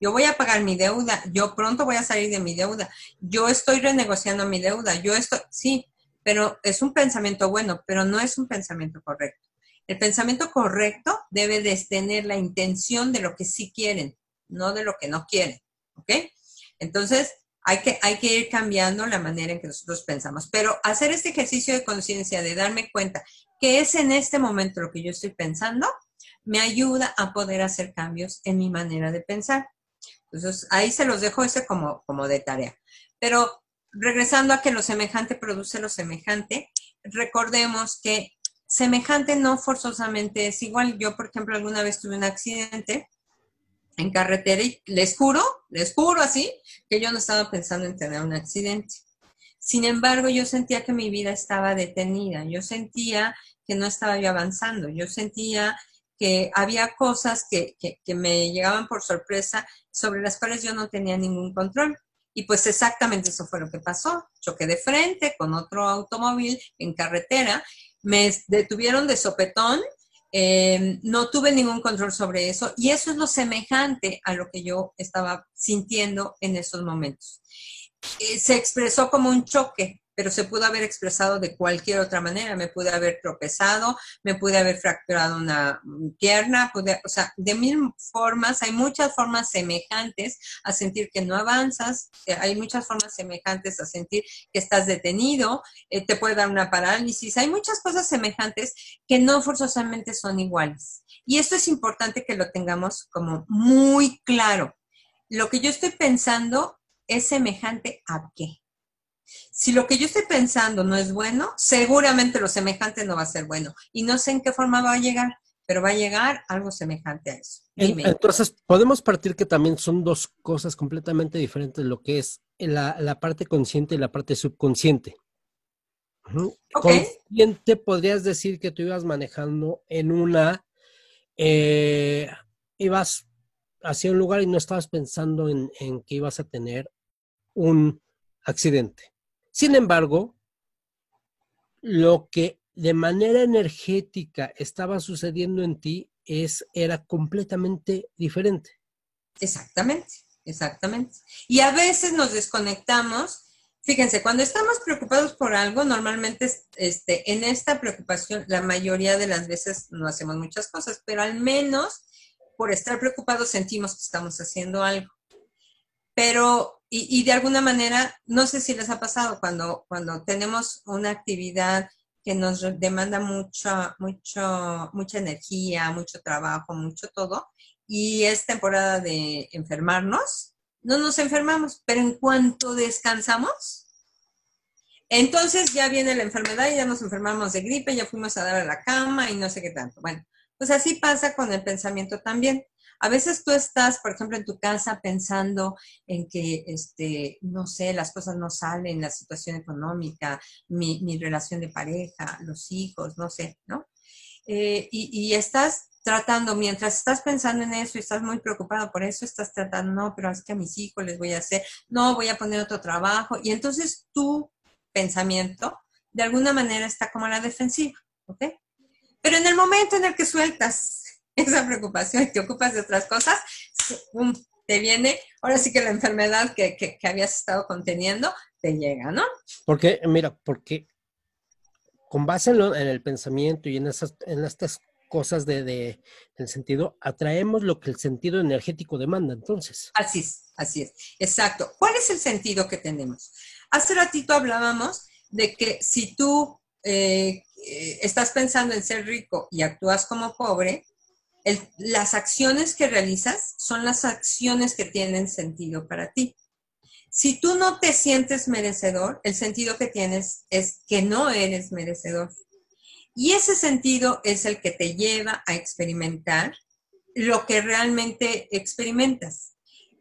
Yo voy a pagar mi deuda, yo pronto voy a salir de mi deuda, yo estoy renegociando mi deuda, yo estoy, sí, pero es un pensamiento bueno, pero no es un pensamiento correcto. El pensamiento correcto debe de tener la intención de lo que sí quieren, no de lo que no quieren, ¿ok? Entonces, hay que, hay que ir cambiando la manera en que nosotros pensamos, pero hacer este ejercicio de conciencia, de darme cuenta que es en este momento lo que yo estoy pensando, me ayuda a poder hacer cambios en mi manera de pensar. Entonces, ahí se los dejo ese como, como de tarea. Pero regresando a que lo semejante produce lo semejante, recordemos que semejante no forzosamente es igual. Yo, por ejemplo, alguna vez tuve un accidente en carretera y les juro, les juro así, que yo no estaba pensando en tener un accidente. Sin embargo, yo sentía que mi vida estaba detenida, yo sentía que no estaba yo avanzando, yo sentía que había cosas que, que, me llegaban por sorpresa sobre las cuales yo no tenía ningún control. Y pues exactamente eso fue lo que pasó. Choqué de frente con otro automóvil en carretera, me detuvieron de sopetón Eh, no tuve ningún control sobre eso y eso es lo semejante a lo que yo estaba sintiendo en esos momentos. Eh, se expresó como un choque, pero se pudo haber expresado de cualquier otra manera. Me pude haber tropezado, me pude haber fracturado una pierna, o sea, de mil formas, hay muchas formas semejantes a sentir que no avanzas, eh, hay muchas formas semejantes a sentir que estás detenido, eh, te puede dar una parálisis, hay muchas cosas semejantes que no forzosamente son iguales. Y esto es importante que lo tengamos como muy claro. Lo que yo estoy pensando es semejante a qué. Si lo que yo estoy pensando no es bueno, seguramente lo semejante no va a ser bueno. Y no sé en qué forma va a llegar, pero va a llegar algo semejante a eso. Entonces, podemos partir que también son dos cosas completamente diferentes, lo que es la, parte consciente y la parte subconsciente. Consciente podrías decir que tú ibas manejando en una, eh, ibas hacia un lugar y no estabas pensando en que ibas a tener un accidente. Sin embargo, lo que de manera energética estaba sucediendo en ti es, era completamente diferente. Exactamente, exactamente. Y a veces nos desconectamos. Fíjense, cuando estamos preocupados por algo, normalmente este, en esta preocupación, la mayoría de las veces no hacemos muchas cosas, pero al menos por estar preocupados sentimos que estamos haciendo algo. Pero y, de alguna manera, no sé si les ha pasado cuando, cuando tenemos una actividad que nos demanda mucha, mucho, mucha energía, mucho trabajo, mucho todo, y es temporada de enfermarnos, no nos enfermamos, pero en cuanto descansamos, entonces ya viene la enfermedad y ya nos enfermamos de gripe, ya fuimos a dar a la cama y no sé qué tanto. Bueno, pues así pasa con el pensamiento también. A veces tú estás, por ejemplo, en tu casa pensando en que, este, no sé, las cosas no salen, la situación económica, mi, relación de pareja, los hijos, no sé, ¿no? Eh, y, estás tratando, mientras estás pensando en eso y estás muy preocupado por eso, estás tratando, no, pero es que a mis hijos les voy a hacer, no, voy a poner otro trabajo. Y entonces tu pensamiento, de alguna manera, está como a la defensiva, ¿ok? Pero en el momento en el que sueltas esa preocupación y te ocupas de otras cosas, te viene, ahora sí que la enfermedad que, que, habías estado conteniendo te llega, ¿no? Porque, mira, porque con base en, el pensamiento y en, esas, en estas cosas de, de, del sentido, atraemos lo que el sentido energético demanda, entonces. Así es, así es, exacto. ¿Cuál es el sentido que tenemos? Hace ratito hablábamos de que si tú eh, eh, estás pensando en ser rico y actúas como pobre, las acciones que realizas son las acciones que tienen sentido para ti. Si tú no te sientes merecedor, el sentido que tienes es que no eres merecedor. Y ese sentido es el que te lleva a experimentar lo que realmente experimentas.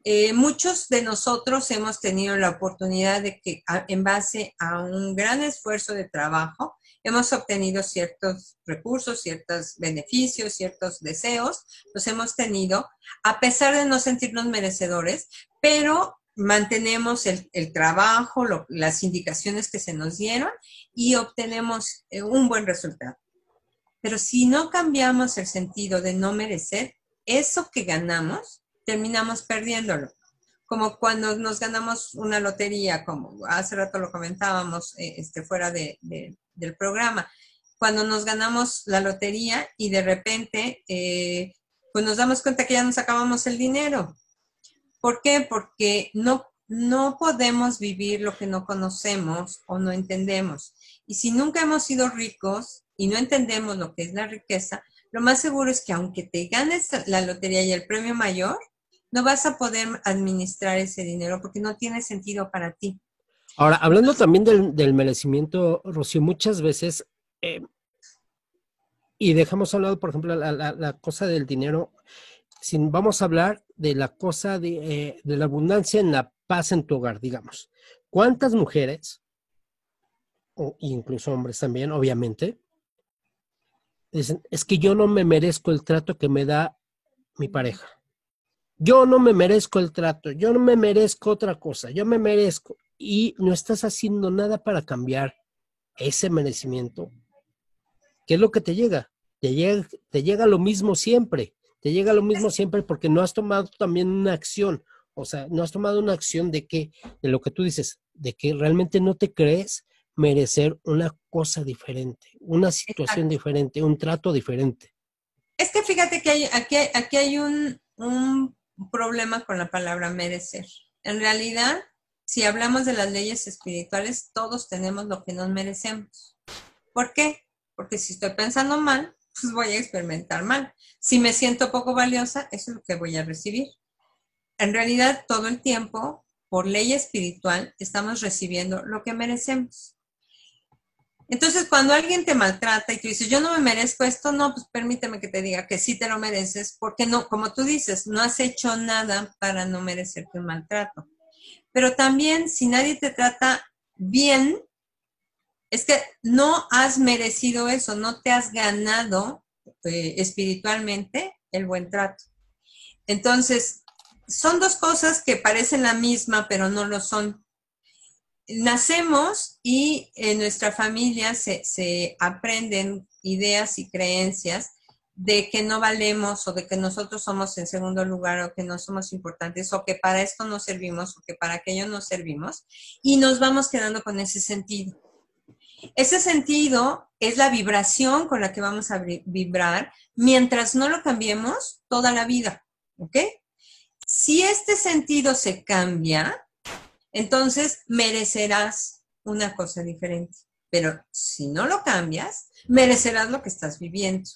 Eh, muchos de nosotros hemos tenido la oportunidad de que en base a un gran esfuerzo de trabajo, hemos obtenido ciertos recursos, ciertos beneficios, ciertos deseos, los hemos tenido, a pesar de no sentirnos merecedores, pero mantenemos el, trabajo, las indicaciones que se nos dieron y obtenemos eh, un buen resultado. Pero si no cambiamos el sentido de no merecer, eso que ganamos, terminamos perdiéndolo. Como cuando nos ganamos una lotería, como hace rato lo comentábamos eh, este, fuera de, del programa. Cuando nos ganamos la lotería y de repente, eh, pues nos damos cuenta que ya nos acabamos el dinero. ¿Por qué? Porque no, no podemos vivir lo que no conocemos o no entendemos. Y si nunca hemos sido ricos y no entendemos lo que es la riqueza, lo más seguro es que aunque te ganes la lotería y el premio mayor, no vas a poder administrar ese dinero porque no tiene sentido para ti. Ahora, hablando también del, merecimiento, Rocío, muchas veces, eh, y dejamos hablado, por ejemplo, la, cosa del dinero, sin, vamos a hablar de la cosa de, eh, de la abundancia en la paz en tu hogar, digamos. ¿Cuántas mujeres, o incluso hombres también, obviamente, dicen, es que yo no me merezco el trato que me da mi pareja? Yo no me merezco el trato, yo no me merezco otra cosa, yo me merezco y no estás haciendo nada para cambiar ese merecimiento, ¿qué es lo que te llega? te llega, te llega lo mismo siempre, te llega lo mismo siempre porque no has tomado también una acción, o sea, no has tomado una acción de que, de lo que tú dices, de que realmente no te crees merecer una cosa diferente, una situación diferente, un trato diferente. Es que fíjate que hay, aquí, aquí hay un, un problema con la palabra merecer. En realidad, si hablamos de las leyes espirituales, todos tenemos lo que nos merecemos. ¿Por qué? Porque si estoy pensando mal, pues voy a experimentar mal. Si me siento poco valiosa, eso es lo que voy a recibir. En realidad, todo el tiempo, por ley espiritual, estamos recibiendo lo que merecemos. Entonces, cuando alguien te maltrata y tú dices, yo no me merezco esto, no, pues permíteme que te diga que sí te lo mereces, porque no, como tú dices, no has hecho nada para no merecerte un maltrato. Pero también, si nadie te trata bien, es que no has merecido eso, no te has ganado eh, espiritualmente el buen trato. Entonces, son dos cosas que parecen la misma, pero no lo son. Nacemos y en nuestra familia se, se aprenden ideas y creencias de que no valemos o de que nosotros somos en segundo lugar o que no somos importantes o que para esto no servimos o que para aquello no servimos y nos vamos quedando con ese sentido. Ese sentido es la vibración con la que vamos a vibrar mientras no lo cambiemos toda la vida, ¿ok? Si este sentido se cambia, entonces merecerás una cosa diferente. Pero si no lo cambias, merecerás lo que estás viviendo.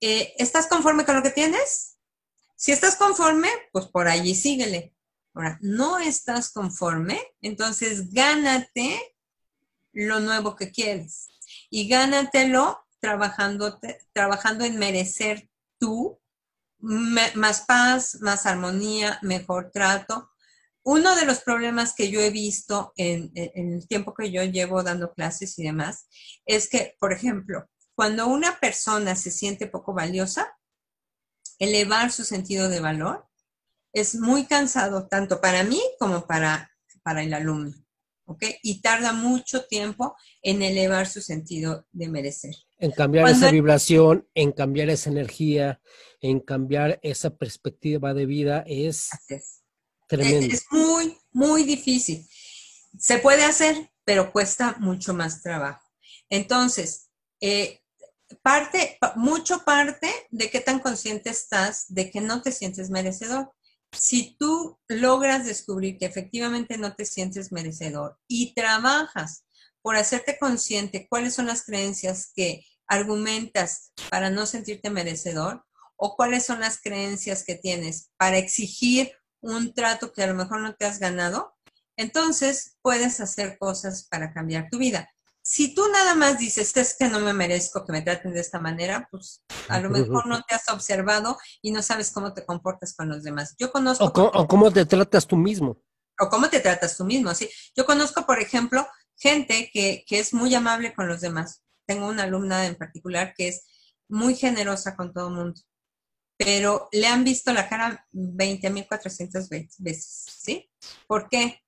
Eh, ¿Estás conforme con lo que tienes? Si estás conforme, pues por allí síguele. Ahora, no estás conforme, entonces gánate lo nuevo que quieres. Y gánatelo trabajando, trabajando en merecer tú más paz, más armonía, mejor trato. Uno de los problemas que yo he visto en, en, el tiempo que yo llevo dando clases y demás es que, por ejemplo, cuando una persona se siente poco valiosa, elevar su sentido de valor es muy cansado tanto para mí como para, para el alumno. Y tarda mucho tiempo en elevar su sentido de merecer. En cambiar esa vibración, en cambiar esa energía, en cambiar esa perspectiva de vida es, tremendo. Es, muy, muy difícil. Se puede hacer, pero cuesta mucho más trabajo. Entonces, eh, parte, mucho parte de qué tan consciente estás de que no te sientes merecedor. Si tú logras descubrir que efectivamente no te sientes merecedor y trabajas por hacerte consciente cuáles son las creencias que argumentas para no sentirte merecedor o cuáles son las creencias que tienes para exigir un trato que a lo mejor no te has ganado, entonces puedes hacer cosas para cambiar tu vida si tú nada más dices, es que no me merezco que me traten de esta manera, pues a lo mejor no te has observado y no sabes cómo te comportas con los demás. Yo conozco... O, cómo, te tratas tú mismo. O cómo te tratas tú mismo, sí. Yo conozco, por ejemplo, gente que, que es muy amable con los demás. Tengo una alumna en particular que es muy generosa con todo el mundo, pero le han visto la cara 20.400 veces, ¿sí? ¿Por qué?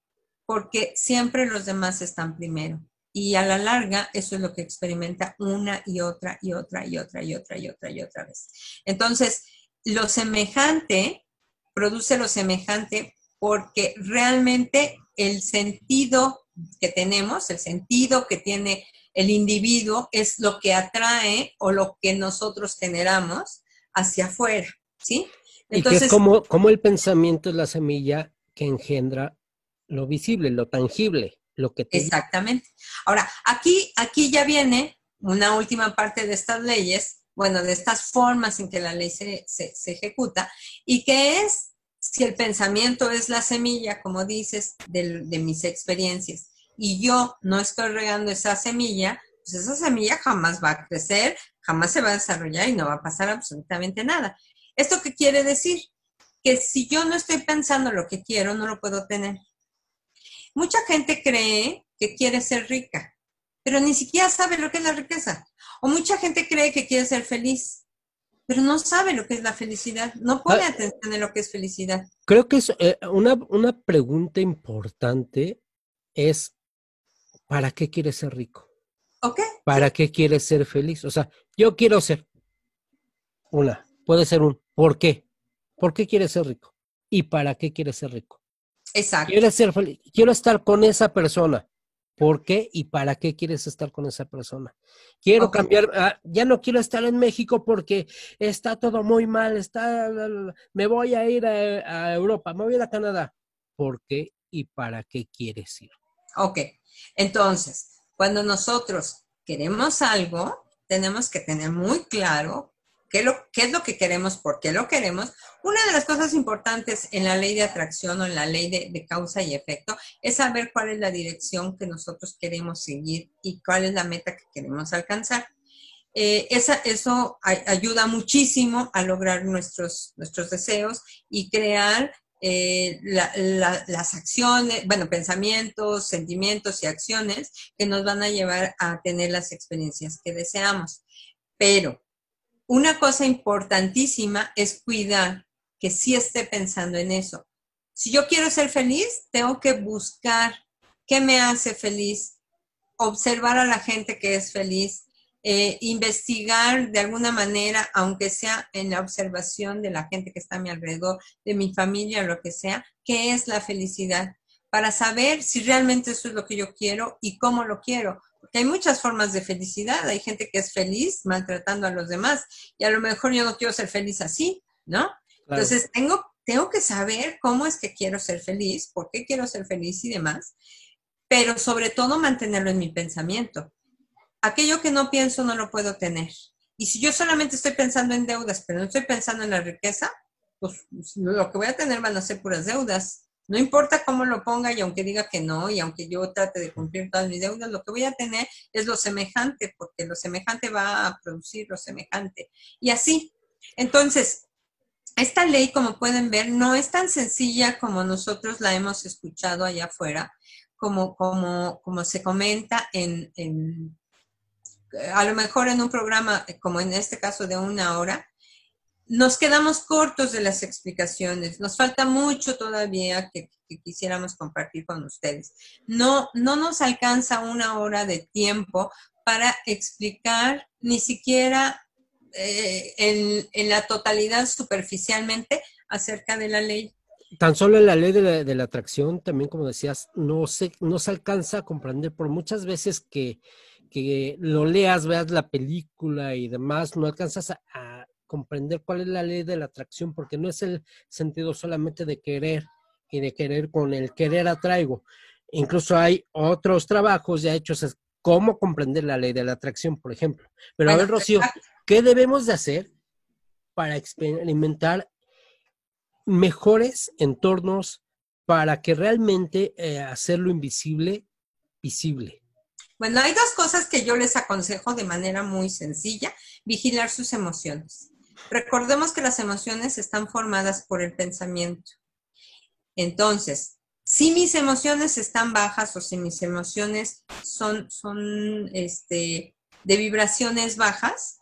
Porque siempre los demás están primero y a la larga, eso es lo que experimenta una y otra y otra y otra y otra y otra y otra vez. Entonces, lo semejante produce lo semejante porque realmente el sentido que tenemos, el sentido que tiene el individuo es lo que atrae o lo que nosotros generamos hacia afuera, ¿sí? Entonces, y que es como, como el pensamiento es la semilla que engendra lo visible, lo tangible que Exactamente. Ahora, aquí, aquí ya viene una última parte de estas leyes, bueno, de estas formas en que la ley se, ejecuta, y que es si el pensamiento es la semilla, como dices, de, de mis experiencias, y yo no estoy regando esa semilla, pues esa semilla jamás va a crecer, jamás se va a desarrollar y no va a pasar absolutamente nada. ¿Esto qué quiere decir? Que si yo no estoy pensando lo que quiero, no lo puedo tener. Mucha gente cree que quiere ser rica, pero ni siquiera sabe lo que es la riqueza. O mucha gente cree que quiere ser feliz, pero no sabe lo que es la felicidad, no pone ah, atención en lo que es felicidad. Creo que es eh, una, una pregunta importante es, ¿para qué quieres ser rico? ¿Para qué quieres ser feliz? O sea, yo quiero ser una, puede ser un, ¿por qué? ¿Por qué quieres ser rico? ¿Y para qué quieres ser rico? Exacto. Quiero ser feliz, quiero estar con esa persona. ¿Por qué y para qué quieres estar con esa persona? Quiero cambiar, ah, ya no quiero estar en México porque está todo muy mal, está, me voy a ir a, a Europa, me voy a ir a Canadá. ¿Por qué y para qué quieres ir? Ok, entonces, cuando nosotros queremos algo, tenemos que tener muy claro qué, lo, qué es lo que queremos, por qué lo queremos. Una de las cosas importantes en la ley de atracción o en la ley de, de causa y efecto es saber cuál es la dirección que nosotros queremos seguir y cuál es la meta que queremos alcanzar. Eh, esa, eso ay- ayuda muchísimo a lograr nuestros, nuestros deseos y crear eh, la- la- las acciones, bueno, pensamientos, sentimientos y acciones que nos van a llevar a tener las experiencias que deseamos. Pero una cosa importantísima es cuidar que sí esté pensando en eso. Si yo quiero ser feliz, tengo que buscar qué me hace feliz, observar a la gente que es feliz, eh, investigar de alguna manera, aunque sea en la observación de la gente que está a mi alrededor, de mi familia, lo que sea, qué es la felicidad, para saber si realmente eso es lo que yo quiero y cómo lo quiero. Porque hay muchas formas de felicidad, hay gente que es feliz maltratando a los demás y a lo mejor yo no quiero ser feliz así, ¿no? Claro. Entonces tengo, tengo que saber cómo es que quiero ser feliz, por qué quiero ser feliz y demás, pero sobre todo mantenerlo en mi pensamiento aquello que no pienso no lo puedo tener. Y si yo solamente estoy pensando en deudas, pero no estoy pensando en la riqueza, pues lo que voy a tener van a ser puras deudas. No importa cómo lo ponga y aunque diga que no, y aunque yo trate de cumplir todas mis deudas, lo que voy a tener es lo semejante, porque lo semejante va a producir lo semejante. Y así. Entonces, esta ley, como pueden ver, no es tan sencilla como nosotros la hemos escuchado allá afuera, como, como, como se comenta en, en a lo mejor en un programa, como en este caso de una hora, nos quedamos cortos de las explicaciones. Nos falta mucho todavía que, quisiéramos compartir con ustedes. No, no nos alcanza una hora de tiempo para explicar ni siquiera eh, en, en, la totalidad superficialmente acerca de la ley. Tan solo la ley de la, atracción, también como decías, no se, no se alcanza a comprender por muchas veces que que lo leas, veas la película y demás, no alcanzas a, comprender cuál es la ley de la atracción, porque no es el sentido solamente de querer y de querer con el querer atraigo. Incluso hay otros trabajos ya hechos, cómo comprender la ley de la atracción, por ejemplo. Pero a ver, Rocío, ¿qué debemos de hacer para experimentar mejores entornos para que realmente eh, hacerlo invisible, visible? Bueno, hay dos cosas que yo les aconsejo de manera muy sencilla. Vigilar sus emociones. Recordemos que las emociones están formadas por el pensamiento. Entonces, si mis emociones están bajas o si mis emociones son, este, de vibraciones bajas,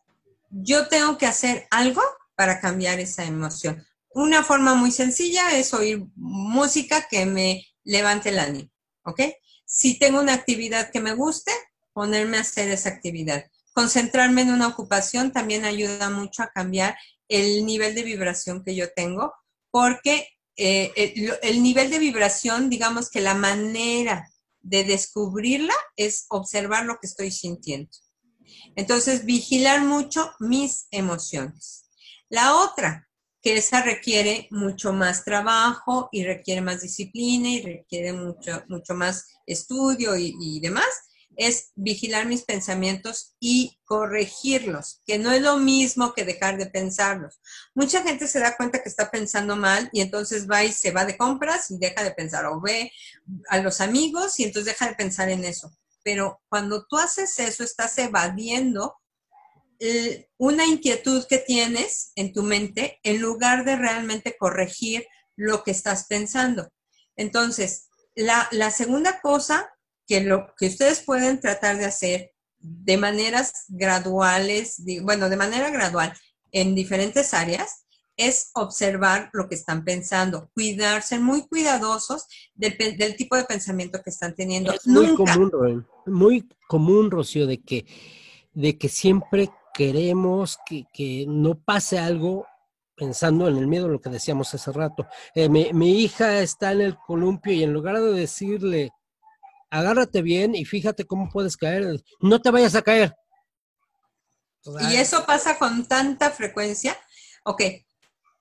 yo tengo que hacer algo para cambiar esa emoción. Una forma muy sencilla es oír música que me levante el ánimo, ¿ok? Si tengo una actividad que me guste, ponerme a hacer esa actividad. Concentrarme en una ocupación también ayuda mucho a cambiar el nivel de vibración que yo tengo, porque eh, el, el, nivel de vibración, digamos que la manera de descubrirla es observar lo que estoy sintiendo. Entonces, vigilar mucho mis emociones. La otra, que esa requiere mucho más trabajo y requiere más disciplina y requiere mucho, mucho más estudio y demás, es vigilar mis pensamientos y corregirlos, que no es lo mismo que dejar de pensarlos. Mucha gente se da cuenta que está pensando mal y entonces va y se va de compras y deja de pensar o ve a los amigos y entonces deja de pensar en eso. Pero cuando tú haces eso, estás evadiendo eh, una inquietud que tienes en tu mente en lugar de realmente corregir lo que estás pensando. Entonces, la, la segunda cosa que lo que ustedes pueden tratar de hacer de maneras graduales, bueno, de manera gradual en diferentes áreas, es observar lo que están pensando, cuidar, ser muy cuidadosos del, del tipo de pensamiento que están teniendo. Es muy Nunca. común, muy común, Rocío, de que de que siempre queremos que, que no pase algo pensando en el miedo, lo que decíamos hace rato. Eh, mi, mi, hija está en el columpio y en lugar de decirle, agárrate bien y fíjate cómo puedes caer, no te vayas a caer. y eso pasa con tanta frecuencia. Ok,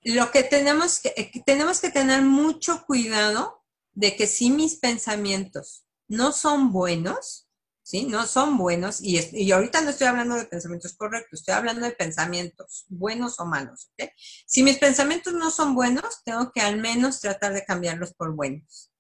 lo que tenemos que, eh, tenemos que tener mucho cuidado de que si mis pensamientos no son buenos, ¿sí? No son buenos, y, y, ahorita no estoy hablando de pensamientos correctos, estoy hablando de pensamientos buenos o malos, ¿ok? Si mis pensamientos no son buenos, tengo que al menos tratar de cambiarlos por buenos.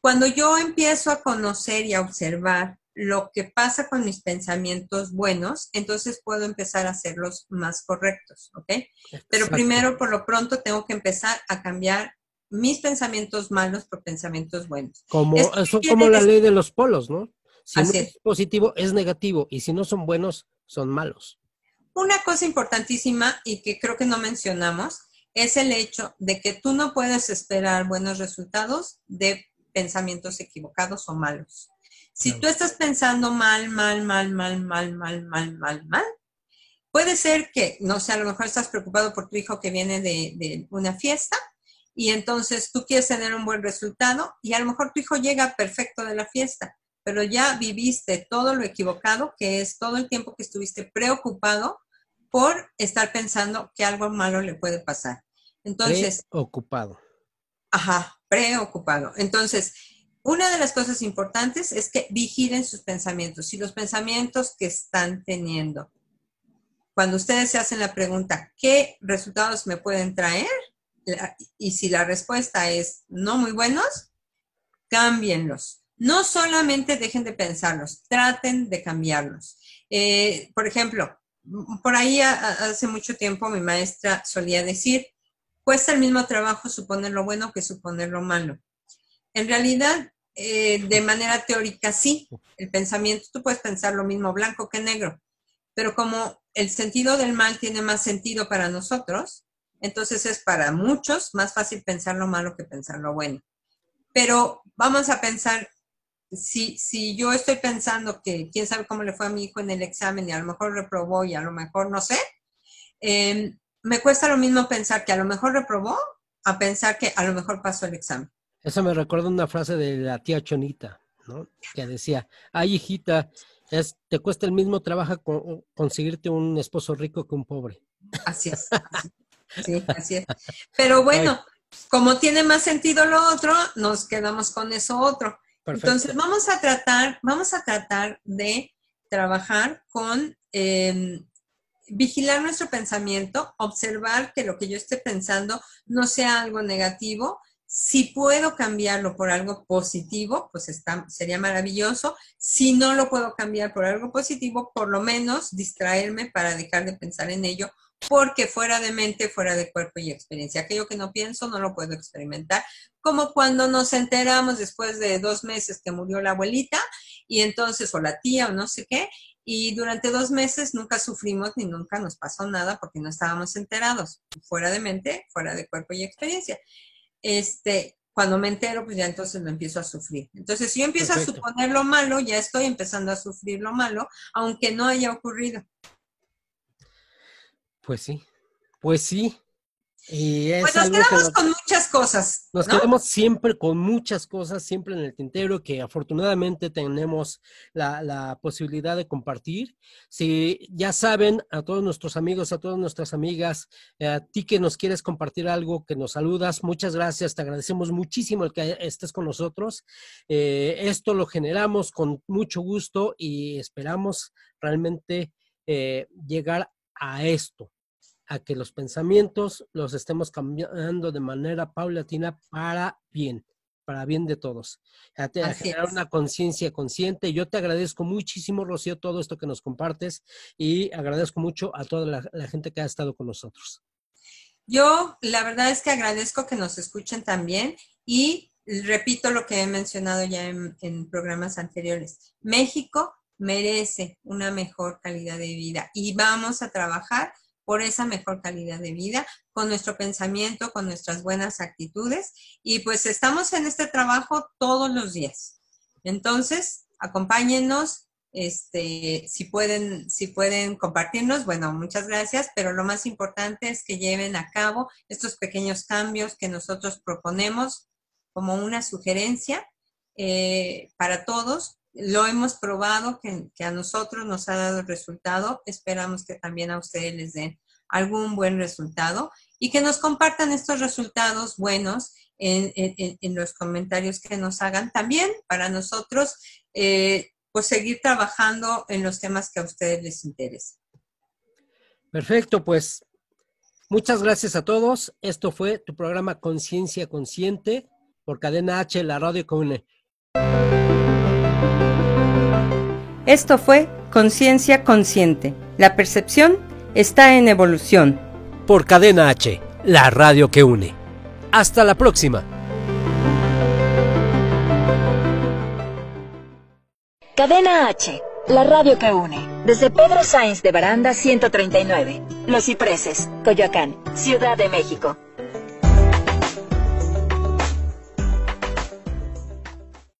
Cuando yo empiezo a conocer y a observar lo que pasa con mis pensamientos buenos, entonces puedo empezar a hacerlos más correctos, ¿ok? Exacto. Pero primero, por lo pronto, tengo que empezar a cambiar mis pensamientos malos por pensamientos buenos. Como, eso como la ley de los polos, ¿no? Si no es positivo, es negativo, y si no son buenos, son malos. Una cosa importantísima y que creo que no mencionamos es el hecho de que tú no puedes esperar buenos resultados de pensamientos equivocados o malos. Si tú estás pensando mal, mal, mal, mal, mal, mal, mal, mal, mal, puede ser que, no sé, a lo mejor estás preocupado por tu hijo que viene de, de, una fiesta y entonces tú quieres tener un buen resultado y a lo mejor tu hijo llega perfecto de la fiesta, pero ya viviste todo lo equivocado, que es todo el tiempo que estuviste preocupado por estar pensando que algo malo le puede pasar. Entonces. Preocupado. Ajá, preocupado. Entonces, una de las cosas importantes es que vigilen sus pensamientos y los pensamientos que están teniendo. Cuando ustedes se hacen la pregunta, ¿qué resultados me pueden traer? Y si la respuesta es no muy buenos, cámbienlos. No solamente dejen de pensarlos, traten de cambiarlos. Eh, por ejemplo, por ahí hace mucho tiempo mi maestra solía decir, cuesta el mismo trabajo suponer lo bueno que suponer lo malo. En realidad, eh, de manera teórica, sí, el pensamiento, tú puedes pensar lo mismo blanco que negro, pero como el sentido del mal tiene más sentido para nosotros, entonces es para muchos más fácil pensar lo malo que pensar lo bueno. Pero vamos a pensar, si, si yo estoy pensando que quién sabe cómo le fue a mi hijo en el examen y a lo mejor reprobó y a lo mejor no sé, eh, me cuesta lo mismo pensar que a lo mejor reprobó a pensar que a lo mejor pasó el examen. Eso me recuerda una frase de la tía Chonita, ¿no? Que decía, ay hijita, es, te cuesta el mismo trabajo con, conseguirte un esposo rico que un pobre. Así es. Sí, así es. Pero bueno, ay. como tiene más sentido lo otro, nos quedamos con eso otro. Perfecto. Entonces vamos a tratar, vamos a tratar de trabajar con eh, vigilar nuestro pensamiento, observar que lo que yo esté pensando no sea algo negativo. Si puedo cambiarlo por algo positivo, pues está, sería maravilloso. Si no lo puedo cambiar por algo positivo, por lo menos distraerme para dejar de pensar en ello, porque fuera de mente, fuera de cuerpo y experiencia. Aquello que no pienso no lo puedo experimentar. Como cuando nos enteramos después de dos meses que murió la abuelita y entonces, o la tía o no sé qué, y durante dos meses nunca sufrimos ni nunca nos pasó nada porque no estábamos enterados, fuera de mente, fuera de cuerpo y experiencia. Este, cuando me entero, pues ya entonces lo empiezo a sufrir. Entonces, si yo empiezo Perfecto. a suponer lo malo, ya estoy empezando a sufrir lo malo, aunque no haya ocurrido. Pues sí, pues sí. Y es pues nos quedamos nos, con muchas cosas. Nos ¿no? quedamos siempre con muchas cosas, siempre en el tintero, que afortunadamente tenemos la, la, posibilidad de compartir. Si ya saben, a todos nuestros amigos, a todas nuestras amigas, eh, a ti que nos quieres compartir algo, que nos saludas, muchas gracias, te agradecemos muchísimo el que estés con nosotros. Eh, esto lo generamos con mucho gusto y esperamos realmente eh, llegar a esto a que los pensamientos los estemos cambiando de manera paulatina para bien, para bien de todos. A, a generar es. una conciencia consciente. Yo te agradezco muchísimo, Rocío, todo esto que nos compartes y agradezco mucho a toda la, la gente que ha estado con nosotros. Yo, la verdad es que agradezco que nos escuchen también y repito lo que he mencionado ya en, en programas anteriores. México merece una mejor calidad de vida y vamos a trabajar por esa mejor calidad de vida, con nuestro pensamiento, con nuestras buenas actitudes. Y pues estamos en este trabajo todos los días. Entonces, acompáñenos, Este, si pueden, si pueden compartirnos, bueno, muchas gracias, pero lo más importante es que lleven a cabo estos pequeños cambios que nosotros proponemos como una sugerencia eh, para todos. Lo hemos probado que, a nosotros nos ha dado resultado. Esperamos que también a ustedes les den algún buen resultado y que nos compartan estos resultados buenos en, los comentarios que nos hagan. También para nosotros eh, pues seguir trabajando en los temas que a ustedes les interesen. Perfecto, pues muchas gracias a todos. Esto fue tu programa Conciencia Consciente por Cadena H, la radio común. Esto fue Conciencia Consciente. La percepción está en evolución. Por Cadena H, la radio que une. Hasta la próxima. Cadena H, la radio que une. Desde Pedro Sainz de Baranda 139, Los Cipreses, Coyoacán, Ciudad de México.